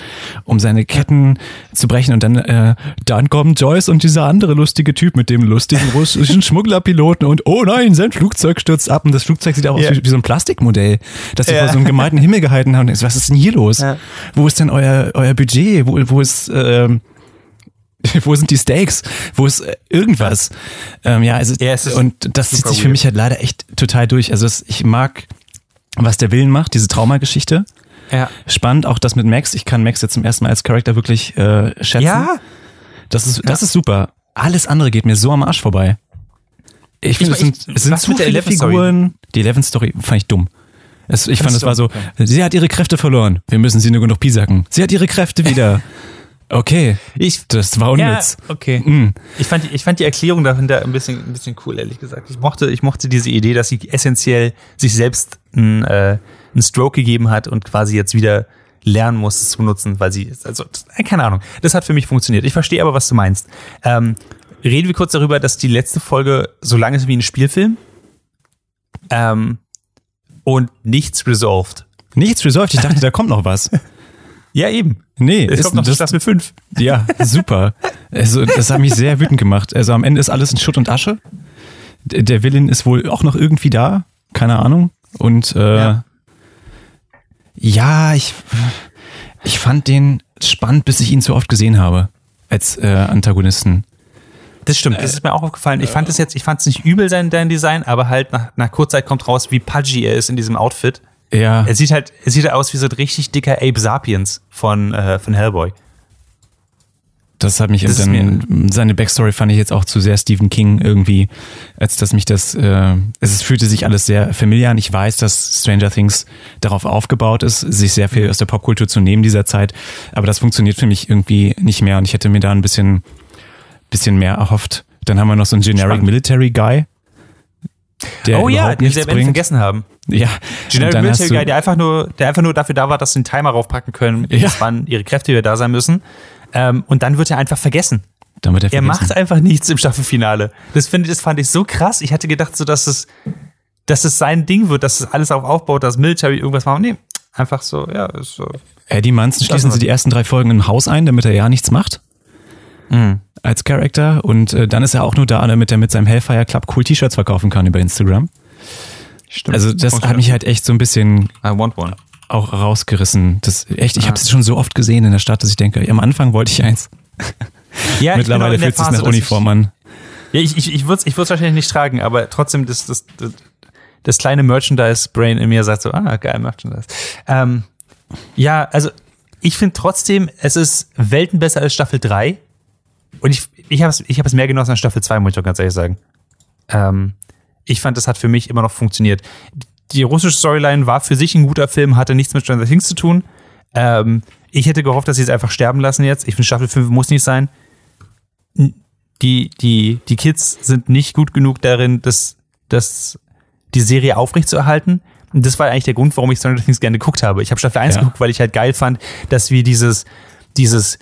Speaker 2: um seine Ketten zu brechen und dann, äh, dann kommen Joyce und dieser andere lustige Typ mit dem lustigen russischen Schmugglerpiloten und oh nein, sein Flugzeug stürzt ab und das Flugzeug sieht auch
Speaker 4: Ja.
Speaker 2: aus wie, wie so ein Plastikmodell, das sie
Speaker 4: Ja.
Speaker 2: vor so einem gemalten Himmel gehalten haben. Was ist denn hier los?
Speaker 4: Ja.
Speaker 2: Wo ist denn euer, euer Budget? Wo, wo ist, ähm, wo sind die Stakes? Wo ist äh, irgendwas? Ähm, ja, also
Speaker 4: Ja, es ist
Speaker 2: und das zieht sich für
Speaker 4: weird.
Speaker 2: mich halt leider echt total durch. Also es, ich mag, was der Willen macht, diese Traumageschichte.
Speaker 4: Ja.
Speaker 2: Spannend, auch das mit Max. Ich kann Max jetzt zum ersten Mal als Charakter wirklich äh, schätzen.
Speaker 4: Ja,
Speaker 2: Das ist, das ist super. Alles andere geht mir so am Arsch vorbei. Ich finde, es sind, es sind zu viele
Speaker 4: Eleven-Story?
Speaker 2: Figuren. Die Eleven-Story fand ich dumm. Es, ich fand, es war so,
Speaker 4: du?
Speaker 2: sie hat ihre Kräfte verloren. Wir müssen sie nur genug piesacken. Sie hat ihre Kräfte wieder. Okay,
Speaker 4: ich,
Speaker 2: das war
Speaker 4: ja,
Speaker 2: unnütz.
Speaker 4: okay.
Speaker 2: Mm.
Speaker 4: Ich fand, die- ich fand die Erklärung dahinter ein bisschen, ein bisschen cool, ehrlich gesagt. Ich mochte, ich mochte diese Idee, dass sie essentiell sich selbst einen, äh, einen Stroke gegeben hat und quasi jetzt wieder lernen muss, es zu benutzen, weil sie, also, äh, keine Ahnung. Das hat für mich funktioniert. Ich verstehe aber, was du meinst. Ähm, reden wir kurz darüber, dass die letzte Folge so lang ist wie ein Spielfilm. Ähm, und nichts resolved.
Speaker 2: Nichts resolved. Ich dachte, da kommt noch was.
Speaker 4: Ja, eben.
Speaker 2: Nee,
Speaker 4: Es
Speaker 2: ist,
Speaker 4: kommt noch
Speaker 2: das,
Speaker 4: Staffel 5.
Speaker 2: ja, super. Also, das hat mich sehr wütend gemacht. Also am Ende ist alles in Schutt und Asche. D- Der Villain ist wohl auch noch irgendwie da. Keine Ahnung. Und äh,
Speaker 4: Ja.
Speaker 2: ja, ich, ich fand den spannend, bis ich ihn zu oft gesehen habe. Als äh, Antagonisten.
Speaker 4: Das stimmt, das ist mir auch aufgefallen. Ich fand es jetzt, ich fand es nicht übel, sein, dein Design, aber halt nach, nach kurzer Zeit kommt raus, wie pudgy er ist in diesem Outfit.
Speaker 2: Ja.
Speaker 4: Er sieht halt, er sieht halt aus wie so ein richtig dicker Abe Sapiens von, äh, von Hellboy.
Speaker 2: Das hat mich
Speaker 4: Das
Speaker 2: dann seine Backstory fand ich jetzt auch zu sehr Stephen King irgendwie, als dass mich das äh, es fühlte sich alles sehr familiar an. Ich weiß, dass Stranger Things darauf aufgebaut ist, sich sehr viel aus der Popkultur zu nehmen dieser Zeit, aber das funktioniert für mich irgendwie nicht mehr und ich hätte mir da ein bisschen bisschen mehr erhofft. Dann haben wir noch so einen generic
Speaker 4: Spannend.
Speaker 2: Military Guy. Der
Speaker 4: oh ja,
Speaker 2: überhaupt
Speaker 4: den wir vergessen haben.
Speaker 2: Ja,
Speaker 4: Generic
Speaker 2: dann
Speaker 4: Military Guy, der einfach nur, der einfach nur dafür da war, dass sie einen Timer raufpacken können,
Speaker 2: Ja.
Speaker 4: bis wann ihre Kräfte wieder da sein müssen. Ähm, und dann wird er einfach vergessen.
Speaker 2: Damit er
Speaker 4: Er
Speaker 2: vergessen.
Speaker 4: macht einfach nichts im Staffelfinale. Das, finde, das fand ich so krass. Ich hatte gedacht, so, dass es, dass es sein Ding wird, dass es alles auf aufbaut, dass Military irgendwas machen. Nee, einfach so, ja, ist so.
Speaker 2: Eddie Munson schließen sie die ersten drei Folgen im Haus ein, damit er ja nichts macht.
Speaker 4: Mhm.
Speaker 2: Als Charakter. Und äh, dann ist er auch nur da, damit er mit seinem Hellfire Club cool T-Shirts verkaufen kann über Instagram.
Speaker 4: Stimmt.
Speaker 2: Also das hat mich halt echt so ein bisschen auch rausgerissen. Das echt, ich habe es schon so oft gesehen in der Stadt, dass ich denke, am Anfang wollte ich eins.
Speaker 4: Ja,
Speaker 2: Mittlerweile
Speaker 4: der
Speaker 2: fühlt sich
Speaker 4: Phase,
Speaker 2: nach Uniform an.
Speaker 4: Ich, ja, ich, ich, ich würde es ich würd's wahrscheinlich nicht tragen, aber trotzdem das, das, das, das kleine Merchandise-Brain in mir sagt so, ah, geil, Merchandise. Ähm, ja, also ich finde trotzdem, es ist Welten besser als Staffel 3. Und ich, ich habe es ich es mehr genossen als Staffel 2, muss ich doch ganz ehrlich sagen. Ähm, ich fand, das hat für mich immer noch funktioniert. Die russische Storyline war für sich ein guter Film, hatte nichts mit Stranger Things zu tun. Ähm, ich hätte gehofft, dass sie es einfach sterben lassen jetzt. Ich finde, Staffel 5 muss nicht sein. Die, die, die Kids sind nicht gut genug darin, das, das, die Serie aufrechtzuerhalten. Und das war eigentlich der Grund, warum ich Stranger Things gerne geguckt habe. Ich habe Staffel 1
Speaker 2: Ja.
Speaker 4: geguckt, weil ich halt geil fand, dass wir dieses, dieses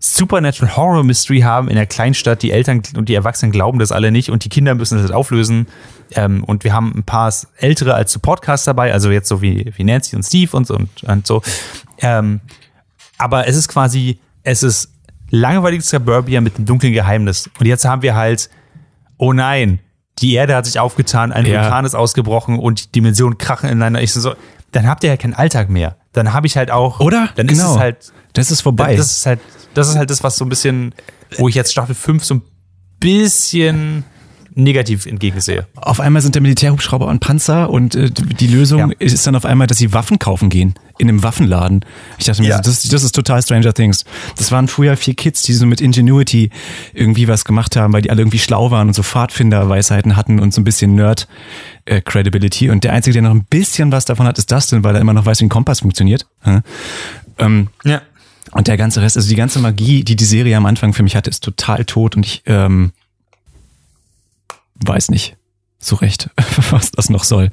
Speaker 4: Supernatural Horror Mystery haben in der Kleinstadt. Die Eltern und die Erwachsenen glauben das alle nicht und die Kinder müssen das auflösen. Ähm, und wir haben ein paar ältere als Supportcast dabei, also jetzt so wie, wie Nancy und Steve und so und, und so. Ähm, aber es ist quasi, es ist langweiliges Suburbia mit einem dunklen Geheimnis. Und jetzt haben wir halt, oh nein, die Erde hat sich aufgetan, ein
Speaker 2: Ja.
Speaker 4: Vulkan ist ausgebrochen und die Dimensionen krachen ineinander. Ich so, dann habt ihr ja keinen Alltag mehr. Dann habe ich halt auch,
Speaker 2: Oder?
Speaker 4: Dann
Speaker 2: Genau.
Speaker 4: ist es halt,
Speaker 2: Das ist vorbei.
Speaker 4: das ist halt, das ist halt das, was so ein bisschen, wo ich jetzt Staffel 5 so ein bisschen negativ entgegensehe.
Speaker 2: auf einmal sind der Militärhubschrauber und Panzer und äh, die Lösung
Speaker 4: Ja.
Speaker 2: ist dann auf einmal, dass sie Waffen kaufen gehen in einem Waffenladen. Ich dachte mir,
Speaker 4: Ja.
Speaker 2: so, das, das ist total Stranger Things. Das waren früher vier Kids, die so mit Ingenuity irgendwie was gemacht haben, weil die alle irgendwie schlau waren und so Pfadfinder-Weisheiten hatten und so ein bisschen Nerd-Credibility. Und der Einzige, der noch ein bisschen was davon hat, ist Dustin, weil er immer noch weiß, wie ein Kompass funktioniert. Hm? Ähm,
Speaker 4: Ja.
Speaker 2: und der ganze Rest, also die ganze Magie, die die Serie am Anfang für mich hatte, ist total tot und ich ähm, weiß nicht so recht, was das noch soll.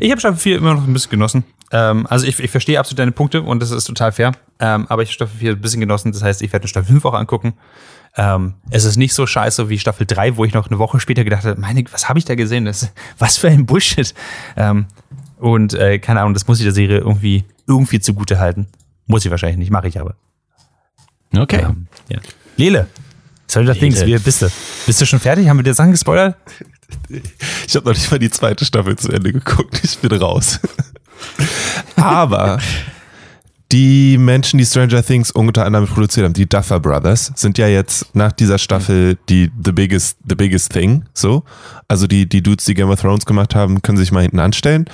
Speaker 4: Ich habe Staffel 4 immer noch ein bisschen genossen. Ähm, also ich, ich verstehe absolut deine Punkte und das ist total fair. Ähm, aber ich habe Staffel 4 ein bisschen genossen. Das heißt, ich werde Staffel 5 auch angucken. Ähm, es ist nicht so scheiße wie Staffel 3, wo ich noch eine Woche später gedacht habe, meine, was habe ich da gesehen? Das, was für ein Bullshit. Ähm, und äh, keine Ahnung, das muss ich der Serie irgendwie, irgendwie zugute halten. Muss ich wahrscheinlich nicht, mache ich aber.
Speaker 2: Okay.
Speaker 4: Ähm, ja. Lele, Stranger Things, wie bist du? Bist du schon fertig? Haben wir dir Sachen gespoilert?
Speaker 3: Ich habe noch nicht mal die zweite Staffel zu Ende geguckt. Ich bin raus. Aber die Menschen, die Stranger Things unter anderem produziert haben, die Duffer Brothers, sind ja jetzt nach dieser Staffel die the biggest, the biggest thing. So, also die die Dudes, die Game of Thrones gemacht haben, können sich mal hinten anstellen.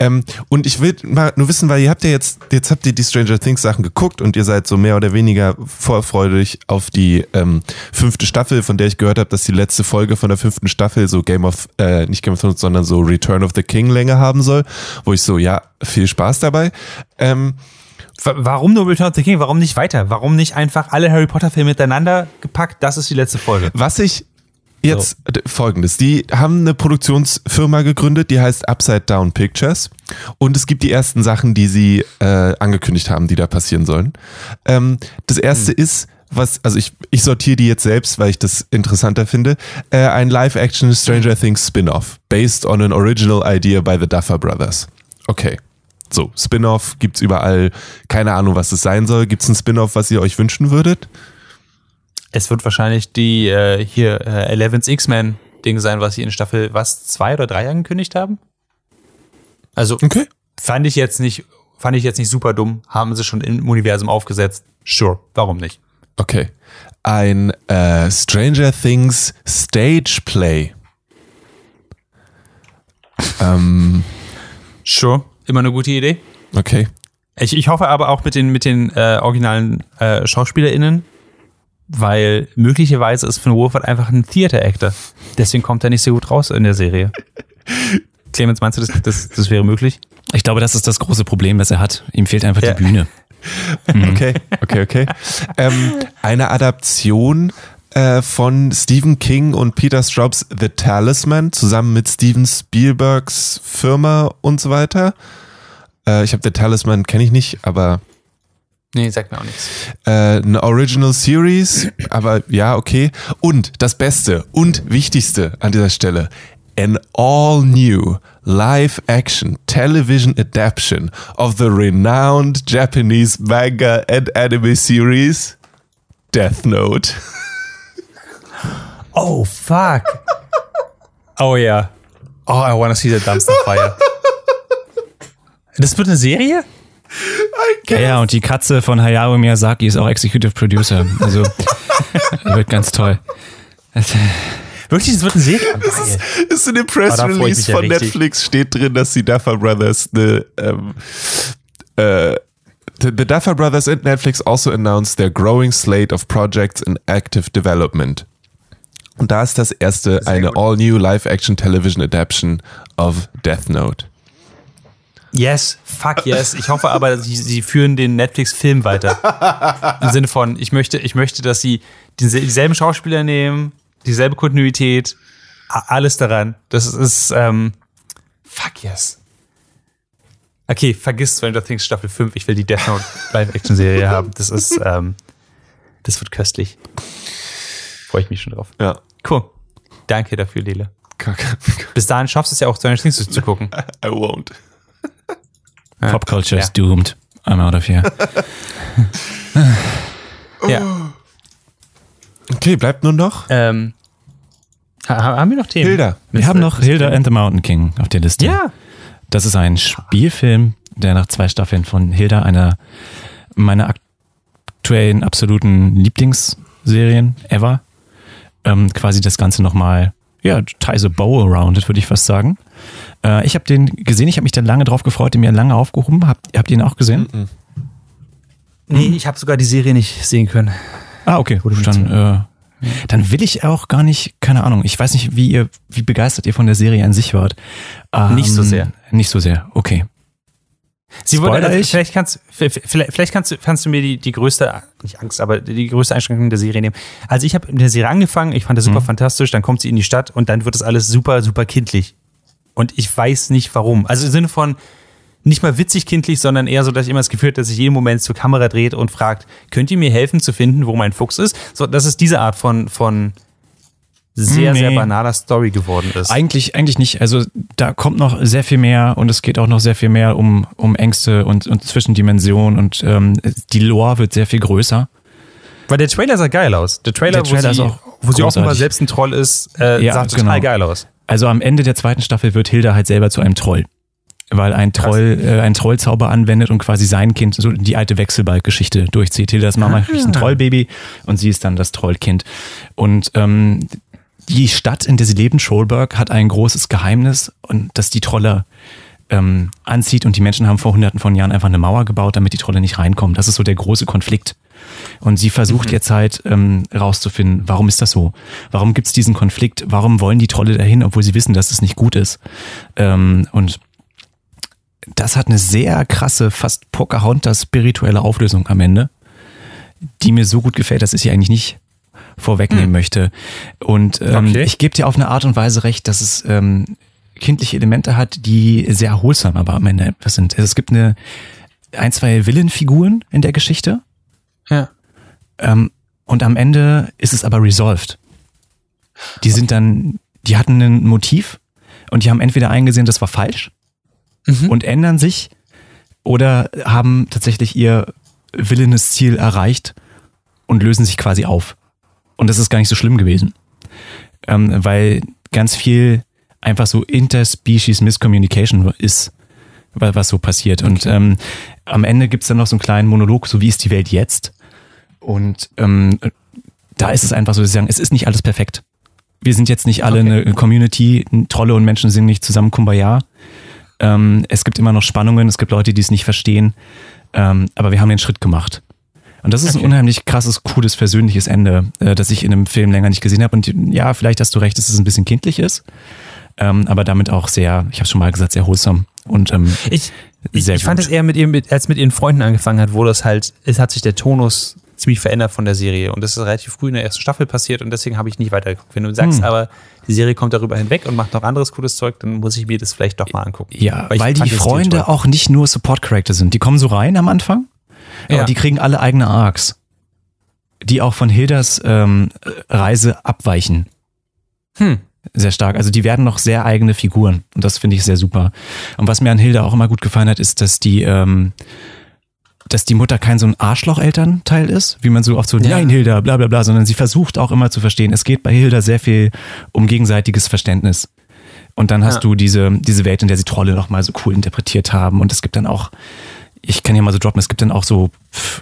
Speaker 3: Ähm, und ich will mal nur wissen, weil ihr habt ja jetzt jetzt habt ihr die Stranger Things Sachen geguckt und ihr seid so mehr oder weniger vorfreudig auf die ähm, fünfte Staffel, von der ich gehört habe, dass die letzte Folge von der fünften Staffel so Game of äh, nicht Game of Thrones, sondern so Return of the King Länge haben soll, wo ich so ja viel Spaß dabei. Ähm,
Speaker 4: Warum nur Return of the King? Warum nicht weiter? Warum nicht einfach alle Harry Potter Filme miteinander gepackt? Das ist die letzte Folge.
Speaker 3: Was ich jetzt d- folgendes, die haben eine Produktionsfirma gegründet, die heißt Upside Down Pictures und es gibt die ersten Sachen, die sie äh, angekündigt haben, die da passieren sollen. Ähm, das erste ist was, also ich, ich sortiere die jetzt selbst, weil ich das interessanter finde, äh, ein Live-Action Stranger Things Spin-off, based on an original idea by the Duffer Brothers. Okay. So, Spin-off gibt's überall. Keine Ahnung, was es sein soll. Gibt's ein Spin-off, was ihr euch wünschen würdet?
Speaker 4: Es wird wahrscheinlich die äh, hier äh, Elevens X-Men Ding sein, was sie in Staffel was zwei oder drei angekündigt haben. Also
Speaker 3: Okay.
Speaker 4: fand ich jetzt nicht fand ich jetzt nicht super dumm. Haben sie schon im Universum aufgesetzt. Sure, warum nicht?
Speaker 3: Okay. Ein äh, Stranger Things Stage Play. ähm,
Speaker 4: Sure, immer eine gute Idee.
Speaker 3: okay.
Speaker 4: Ich, ich hoffe aber auch mit den, mit den äh, originalen äh, SchauspielerInnen, weil möglicherweise ist Finn Wolfhard einfach ein Theater-Actor. Deswegen kommt er nicht so gut raus in der Serie. Clemens, meinst du, das, das, das wäre möglich?
Speaker 2: Ich glaube, das ist das große Problem, das er hat. Ihm fehlt einfach
Speaker 4: Ja.
Speaker 2: die Bühne.
Speaker 3: Okay, okay, okay. ähm, eine Adaption äh, von Stephen King und Peter Straubs The Talisman zusammen mit Steven Spielbergs Firma und so weiter. Äh, ich habe The Talisman, kenne ich nicht, aber
Speaker 4: Nee, sagt mir auch nichts.
Speaker 3: Äh, eine Original Series, aber ja, okay. Und das Beste und Wichtigste an dieser Stelle, an all new live action television adaptation of the renowned Japanese manga and anime series Death Note.
Speaker 4: Oh, fuck. oh ja. Oh, I wanna see the dumpster fire. Das wird eine Serie?
Speaker 2: Ja, ja, und die Katze von Hayao Miyazaki ist auch Executive Producer. Also wird ganz toll.
Speaker 4: Wirklich, es wird eine Serie?
Speaker 3: Ist, ist in dem Press Release
Speaker 4: ja
Speaker 3: von
Speaker 4: richtig.
Speaker 3: Netflix steht drin, dass die Duffer Brothers eine ähm, äh, The, the Duffer Brothers and Netflix also announced their growing slate of projects in active development. Und da ist das erste eine all-new live-action television adaptation of Death Note.
Speaker 4: Yes, fuck yes. Ich hoffe aber, sie, sie führen den Netflix-Film weiter. Im Sinne von, ich möchte, ich möchte, dass sie diese- dieselben Schauspieler nehmen, dieselbe Kontinuität, alles daran. Das ist, ähm, fuck yes. Okay, vergiss Stranger Things Staffel 5. Ich will die Death Note Live-Action-Serie haben. Das ist, ähm, das wird köstlich. Freue ich mich schon drauf.
Speaker 3: Ja.
Speaker 4: Cool. Danke dafür, Lele.
Speaker 3: Kacke.
Speaker 4: Bis dahin schaffst du es ja auch, Stranger Things zu gucken.
Speaker 3: I won't.
Speaker 2: Pop Culture
Speaker 4: Ja.
Speaker 2: is doomed. I'm out of here.
Speaker 4: Ja.
Speaker 3: Okay, bleibt nur noch
Speaker 4: Ähm, ha- haben wir noch Themen?
Speaker 3: Hilda.
Speaker 2: Wir haben noch Hilda and the Mountain King auf der Liste.
Speaker 4: Ja.
Speaker 2: Das ist ein Spielfilm, der nach zwei Staffeln von Hilda, einer meiner aktuellen absoluten Lieblingsserien ever, ähm, quasi das Ganze nochmal, ja, ties a bow around it, würde ich fast sagen. Äh, ich habe den gesehen, ich habe mich da lange drauf gefreut, den mir lange aufgehoben. Habt, habt ihr ihn auch gesehen?
Speaker 4: Nee, ich habe sogar die Serie nicht sehen können.
Speaker 2: Ah, okay. Dann, äh, dann will ich auch gar nicht, keine Ahnung, ich weiß nicht, wie ihr, wie begeistert ihr von der Serie an sich wart. Ähm,
Speaker 4: Nicht so sehr.
Speaker 2: Nicht so sehr, okay.
Speaker 4: Sie wurde,
Speaker 2: Spoiler ich?
Speaker 4: vielleicht kannst, vielleicht, kannst du, kannst du mir die, die größte, nicht Angst, aber die größte Einschränkung der Serie nehmen. Also ich habe mit der Serie angefangen, ich fand das super fantastisch, dann kommt sie in die Stadt und dann wird das alles super, super kindlich. Und ich weiß nicht warum. Also im Sinne von nicht mal witzig kindlich, sondern eher so, dass ich immer das Gefühl habe, dass sich jeden Moment zur Kamera dreht und fragt, könnt ihr mir helfen zu finden, wo mein Fuchs ist? So, das ist diese Art von, von sehr,
Speaker 2: Nee.
Speaker 4: sehr banaler Story geworden ist.
Speaker 2: Eigentlich, eigentlich nicht. Also da kommt noch sehr viel mehr und es geht auch noch sehr viel mehr um, um Ängste und, und Zwischendimensionen und ähm, die Lore wird sehr viel größer.
Speaker 4: Weil der Trailer sah geil aus. Der Trailer,
Speaker 2: Der Trailer
Speaker 4: wo, sie,
Speaker 2: ist auch
Speaker 4: wo sie offenbar selbst ein Troll ist, äh,
Speaker 2: Ja,
Speaker 4: sah total
Speaker 2: genau.
Speaker 4: geil aus.
Speaker 2: Also am Ende der zweiten Staffel wird Hilda halt selber zu einem Troll. Weil ein Troll, äh, ein Trollzauber anwendet und quasi sein Kind so die alte Wechselbalg-Geschichte durchzieht. Hildas Mama kriegt ein Trollbaby und sie ist dann das Trollkind. Und ähm, die Stadt, in der sie leben, Scholberg, hat ein großes Geheimnis und das die Trolle ähm, anzieht und die Menschen haben vor hunderten von Jahren einfach eine Mauer gebaut, damit die Trolle nicht reinkommen. Das ist so der große Konflikt. Und sie versucht jetzt halt ähm, rauszufinden, warum ist das so? Warum gibt es diesen Konflikt? Warum wollen die Trolle dahin, obwohl sie wissen, dass es nicht gut ist? Ähm, und das hat eine sehr krasse, fast Pocahontas-spirituelle Auflösung am Ende, die mir so gut gefällt, dass ich sie eigentlich nicht vorwegnehmen möchte. Und ähm,
Speaker 4: Okay.
Speaker 2: ich gebe dir auf eine Art und Weise recht, dass es ähm, kindliche Elemente hat, die sehr wholesome aber am Ende etwas sind. Also es gibt eine ein, zwei Villain-Figuren in der Geschichte,
Speaker 4: Ja.
Speaker 2: ähm, und am Ende ist es aber resolved. Die sind dann, die hatten ein Motiv und die haben entweder eingesehen, das war falsch und ändern sich oder haben tatsächlich ihr willendes Ziel erreicht und lösen sich quasi auf. Und das ist gar nicht so schlimm gewesen. Ähm, weil ganz viel einfach so Interspecies Miscommunication ist, wa- was so passiert. Und ähm, am Ende gibt's dann noch so einen kleinen Monolog, so wie ist die Welt jetzt? Und ähm, da ist es einfach so, dass sie sagen, es ist nicht alles perfekt. Wir sind jetzt nicht alle eine Community, Trolle und Menschen singen nicht zusammen Kumbaya. Ähm, es gibt immer noch Spannungen, es gibt Leute, die es nicht verstehen, ähm, aber wir haben den Schritt gemacht. Und das ist ein unheimlich krasses, cooles, versöhnliches Ende, äh, das ich in einem Film länger nicht gesehen habe. Und ja, vielleicht hast du recht, dass es ein bisschen kindlich ist, ähm, aber damit auch sehr, ich habe schon mal gesagt, sehr wholesome. Und ähm,
Speaker 4: Ich, ich, ich fand es eher mit ihr, als mit ihren Freunden angefangen hat, wo das halt, es hat sich der Tonus ziemlich verändert von der Serie. Und das ist relativ früh in der ersten Staffel passiert und deswegen habe ich nicht weitergeguckt. Wenn du sagst,
Speaker 2: Hm.
Speaker 4: aber die Serie kommt darüber hinweg und macht noch anderes cooles Zeug, dann muss ich mir das vielleicht doch mal angucken.
Speaker 2: Ja, weil,
Speaker 4: fand
Speaker 2: die Freunde auch nicht nur Support-Charakter sind. Die kommen so rein am Anfang Aber
Speaker 4: Ja.
Speaker 2: die kriegen alle eigene Arcs, die auch von Hildas ähm, Reise abweichen.
Speaker 4: Hm.
Speaker 2: Sehr stark. Also die werden noch sehr eigene Figuren und das finde ich sehr super. Und was mir an Hilda auch immer gut gefallen hat, ist, dass die, ähm, dass die Mutter kein so ein Arschloch-Elternteil ist, wie man so oft so,
Speaker 4: Ja.
Speaker 2: nein, Hilda, bla bla bla, sondern sie versucht auch immer zu verstehen. Es geht bei Hilda sehr viel um gegenseitiges Verständnis. Und dann hast
Speaker 4: Ja.
Speaker 2: du diese, diese Welt, in der sie Trolle nochmal so cool interpretiert haben. Und es gibt dann auch, ich kann ja mal so droppen, es gibt dann auch so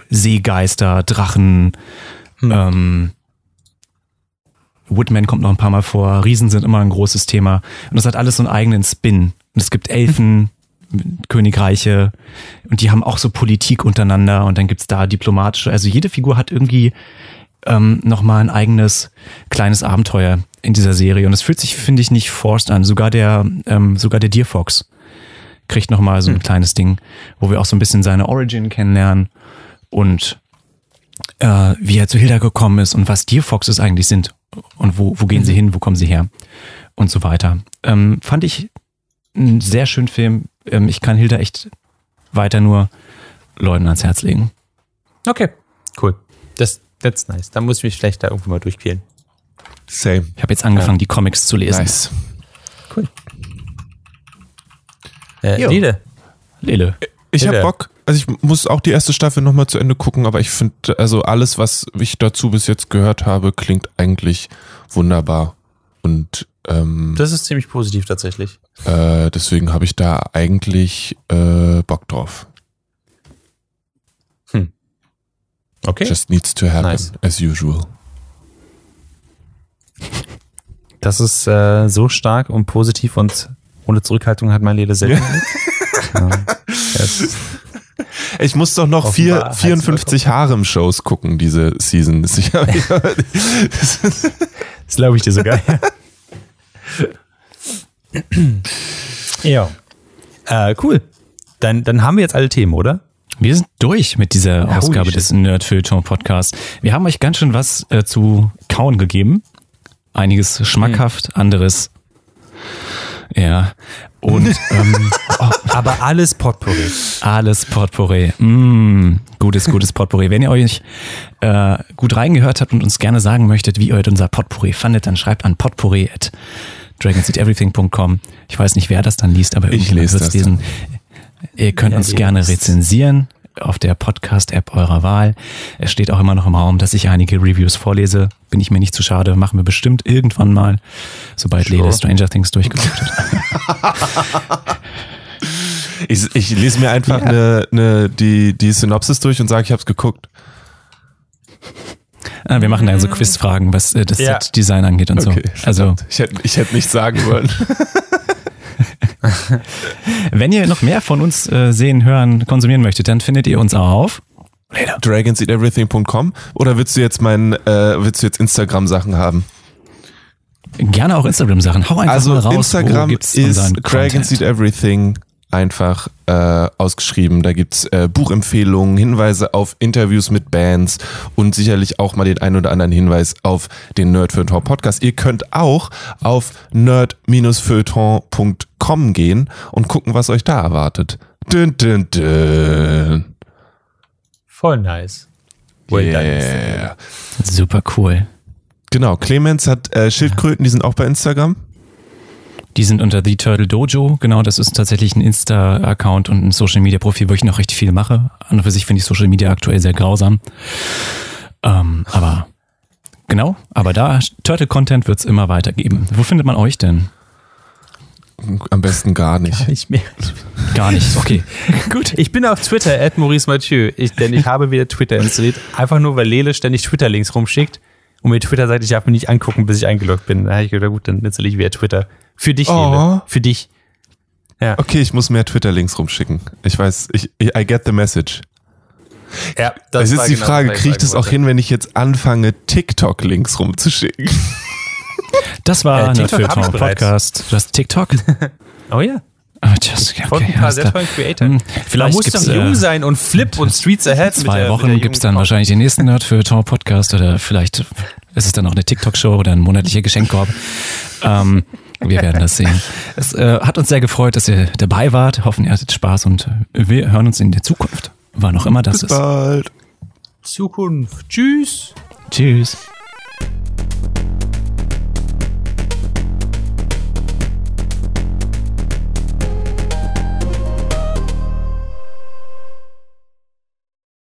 Speaker 2: Seegeister, Drachen, ähm, Woodman kommt noch ein paar Mal vor, Riesen sind immer ein großes Thema. Und das hat alles so einen eigenen Spin. Und es gibt Elfen, Königreiche und die haben auch so Politik untereinander und dann gibt's da diplomatische, also jede Figur hat irgendwie ähm, nochmal ein eigenes kleines Abenteuer in dieser Serie. Und es fühlt sich, finde ich, nicht forced an. Sogar der, ähm, sogar der Deer Fox kriegt nochmal so ein kleines Ding, wo wir auch so ein bisschen seine Origin kennenlernen und äh, wie er zu Hilda gekommen ist und was Deer Foxes eigentlich sind und wo, wo gehen sie hin, wo kommen sie her und so weiter. Ähm, fand ich einen sehr schönen Film. Ähm, ich kann Hilda echt weiter nur Leuten ans Herz legen.
Speaker 4: Okay, cool. Das, that's nice. Da muss ich mich vielleicht da irgendwo mal durchquälen.
Speaker 3: Same.
Speaker 2: Ich habe jetzt angefangen, die Comics zu lesen.
Speaker 3: Nice.
Speaker 4: Cool. Äh,
Speaker 2: Jo.
Speaker 4: Lede.
Speaker 2: Lele.
Speaker 3: Ich habe. Bock. Also ich muss auch die erste Staffel nochmal zu Ende gucken, aber ich finde, also alles, was ich dazu bis jetzt gehört habe, klingt eigentlich wunderbar. Und ähm,
Speaker 4: Das ist ziemlich positiv tatsächlich.
Speaker 3: äh, deswegen habe ich da eigentlich äh, Bock drauf.
Speaker 4: Okay.
Speaker 3: Just needs to happen,
Speaker 4: Nice.
Speaker 3: as usual.
Speaker 4: Das ist äh, so stark und positiv und ohne Zurückhaltung hat mein Lede selten. ja. Das,
Speaker 3: Ich muss doch noch vier,
Speaker 4: Offenbar
Speaker 3: 54 Harem-Shows gucken, diese Season. Das ist-
Speaker 4: das glaube ich dir sogar. ja. Äh, cool. Dann, dann haben wir jetzt alle Themen, oder?
Speaker 2: Wir sind durch mit dieser
Speaker 4: Holy
Speaker 2: Ausgabe des Nerdfilter Podcasts. Wir haben euch ganz schön was äh, zu kauen gegeben. Einiges schmackhaft, anderes ja. Und ähm, oh,
Speaker 4: Aber alles Potpourri.
Speaker 2: alles Potpourri. Mm, gutes, gutes Potpourri. Wenn ihr euch äh, gut reingehört habt und uns gerne sagen möchtet, wie ihr unser Potpourri fandet, dann schreibt an potpourri at dragonseateverything.com. Ich weiß nicht, wer das dann liest, aber
Speaker 3: Ich lese das
Speaker 2: lesen. Ihr könnt
Speaker 4: Ja,
Speaker 2: uns gerne rezensieren auf der Podcast-App eurer Wahl. Es steht auch immer noch im Raum, dass ich einige Reviews vorlese. Bin ich mir nicht zu schade, machen wir bestimmt irgendwann mal, sobald
Speaker 4: Sure.
Speaker 2: Lele Stranger Things durchgeguckt hat.
Speaker 3: ich, ich lese mir einfach
Speaker 2: Ja.
Speaker 3: eine, eine, die, die Synopsis durch und sage, ich habe es geguckt.
Speaker 2: Ah, wir machen da so Quizfragen, was äh, das
Speaker 4: Ja.
Speaker 2: Set-Design angeht und
Speaker 3: Okay,
Speaker 2: so. Also,
Speaker 3: ich hätte ich hätte nichts sagen wollen.
Speaker 2: wenn ihr noch mehr von uns äh, sehen, hören, konsumieren möchtet, dann findet ihr uns auf
Speaker 3: dragonseateverything.com oder willst du jetzt meinen, äh, willst du jetzt Instagram-Sachen haben?
Speaker 2: gerne auch Instagram-Sachen. Hau einfach mal
Speaker 3: Also
Speaker 2: raus.
Speaker 3: Instagram ist
Speaker 2: unseren
Speaker 3: Einfach äh, ausgeschrieben. Da gibt's äh, Buchempfehlungen, Hinweise auf Interviews mit Bands und sicherlich auch mal den ein oder anderen Hinweis auf den Nerd Feuilleton Podcast. Ihr könnt auch auf nerd-feuilleton.com gehen und gucken, was euch da erwartet. Dün, dün, dün.
Speaker 4: Voll nice. Well done.
Speaker 3: Yeah.
Speaker 2: Super cool.
Speaker 3: Genau, Clemens hat äh, Schildkröten, die sind auch bei Instagram.
Speaker 2: Die sind unter The Turtle Dojo. Genau, das ist tatsächlich ein Insta-Account und ein Social-Media-Profil, wo ich noch recht viel mache. An und für sich finde ich Social Media aktuell sehr grausam. Ähm, aber genau, aber da Turtle-Content wird's immer weitergeben. Wo findet man euch denn?
Speaker 3: Am besten gar nicht.
Speaker 4: Nicht mehr.
Speaker 2: Gar nicht. Okay, gut.
Speaker 4: Ich bin auf Twitter, at Maurice Mathieu, ich, denn ich habe wieder Twitter installiert. Einfach nur, weil Lele ständig Twitter-Links rumschickt und mir Twitter sagt, ich darf mir nicht angucken, bis ich eingeloggt bin. Da habe ich gedacht, gut, dann installiere ich wieder Twitter. Für dich,
Speaker 3: Oh.
Speaker 4: Für dich. Ja.
Speaker 3: Okay, ich muss mehr Twitter-Links rumschicken. Ich weiß, ich, I get the message.
Speaker 4: ja
Speaker 3: Es ist
Speaker 4: war
Speaker 3: die
Speaker 4: genau
Speaker 3: Frage, kriege ich das auch hin, wenn ich jetzt anfange, TikTok-Links rumzuschicken?
Speaker 2: Das war
Speaker 4: Äh, TikTok.
Speaker 2: Podcast. Du hast TikTok?
Speaker 4: Oh ja.
Speaker 2: Ah, just, okay,
Speaker 4: Folgt ein paar sehr tollen Creator.
Speaker 2: Hm,
Speaker 4: Man
Speaker 2: Vielleicht
Speaker 4: muss
Speaker 2: gibt's
Speaker 4: doch jung
Speaker 2: äh,
Speaker 4: sein und Flip und Streets Ahead. mit
Speaker 2: zwei
Speaker 4: der- mit
Speaker 2: Wochen
Speaker 4: der
Speaker 2: gibt's
Speaker 4: jungen
Speaker 2: dann
Speaker 4: Frau.
Speaker 2: wahrscheinlich den nächsten Nerd für Tor Podcast oder vielleicht ist es dann auch eine TikTok-Show oder ein monatlicher Geschenkkorb. ähm, wir werden das sehen. Es äh, hat uns sehr gefreut, dass ihr dabei wart. Hoffen, ihr hattet Spaß und wir hören uns in der Zukunft. Wann auch immer das
Speaker 3: Bis
Speaker 2: ist.
Speaker 3: bald.
Speaker 4: Zukunft. Tschüss.
Speaker 2: Tschüss.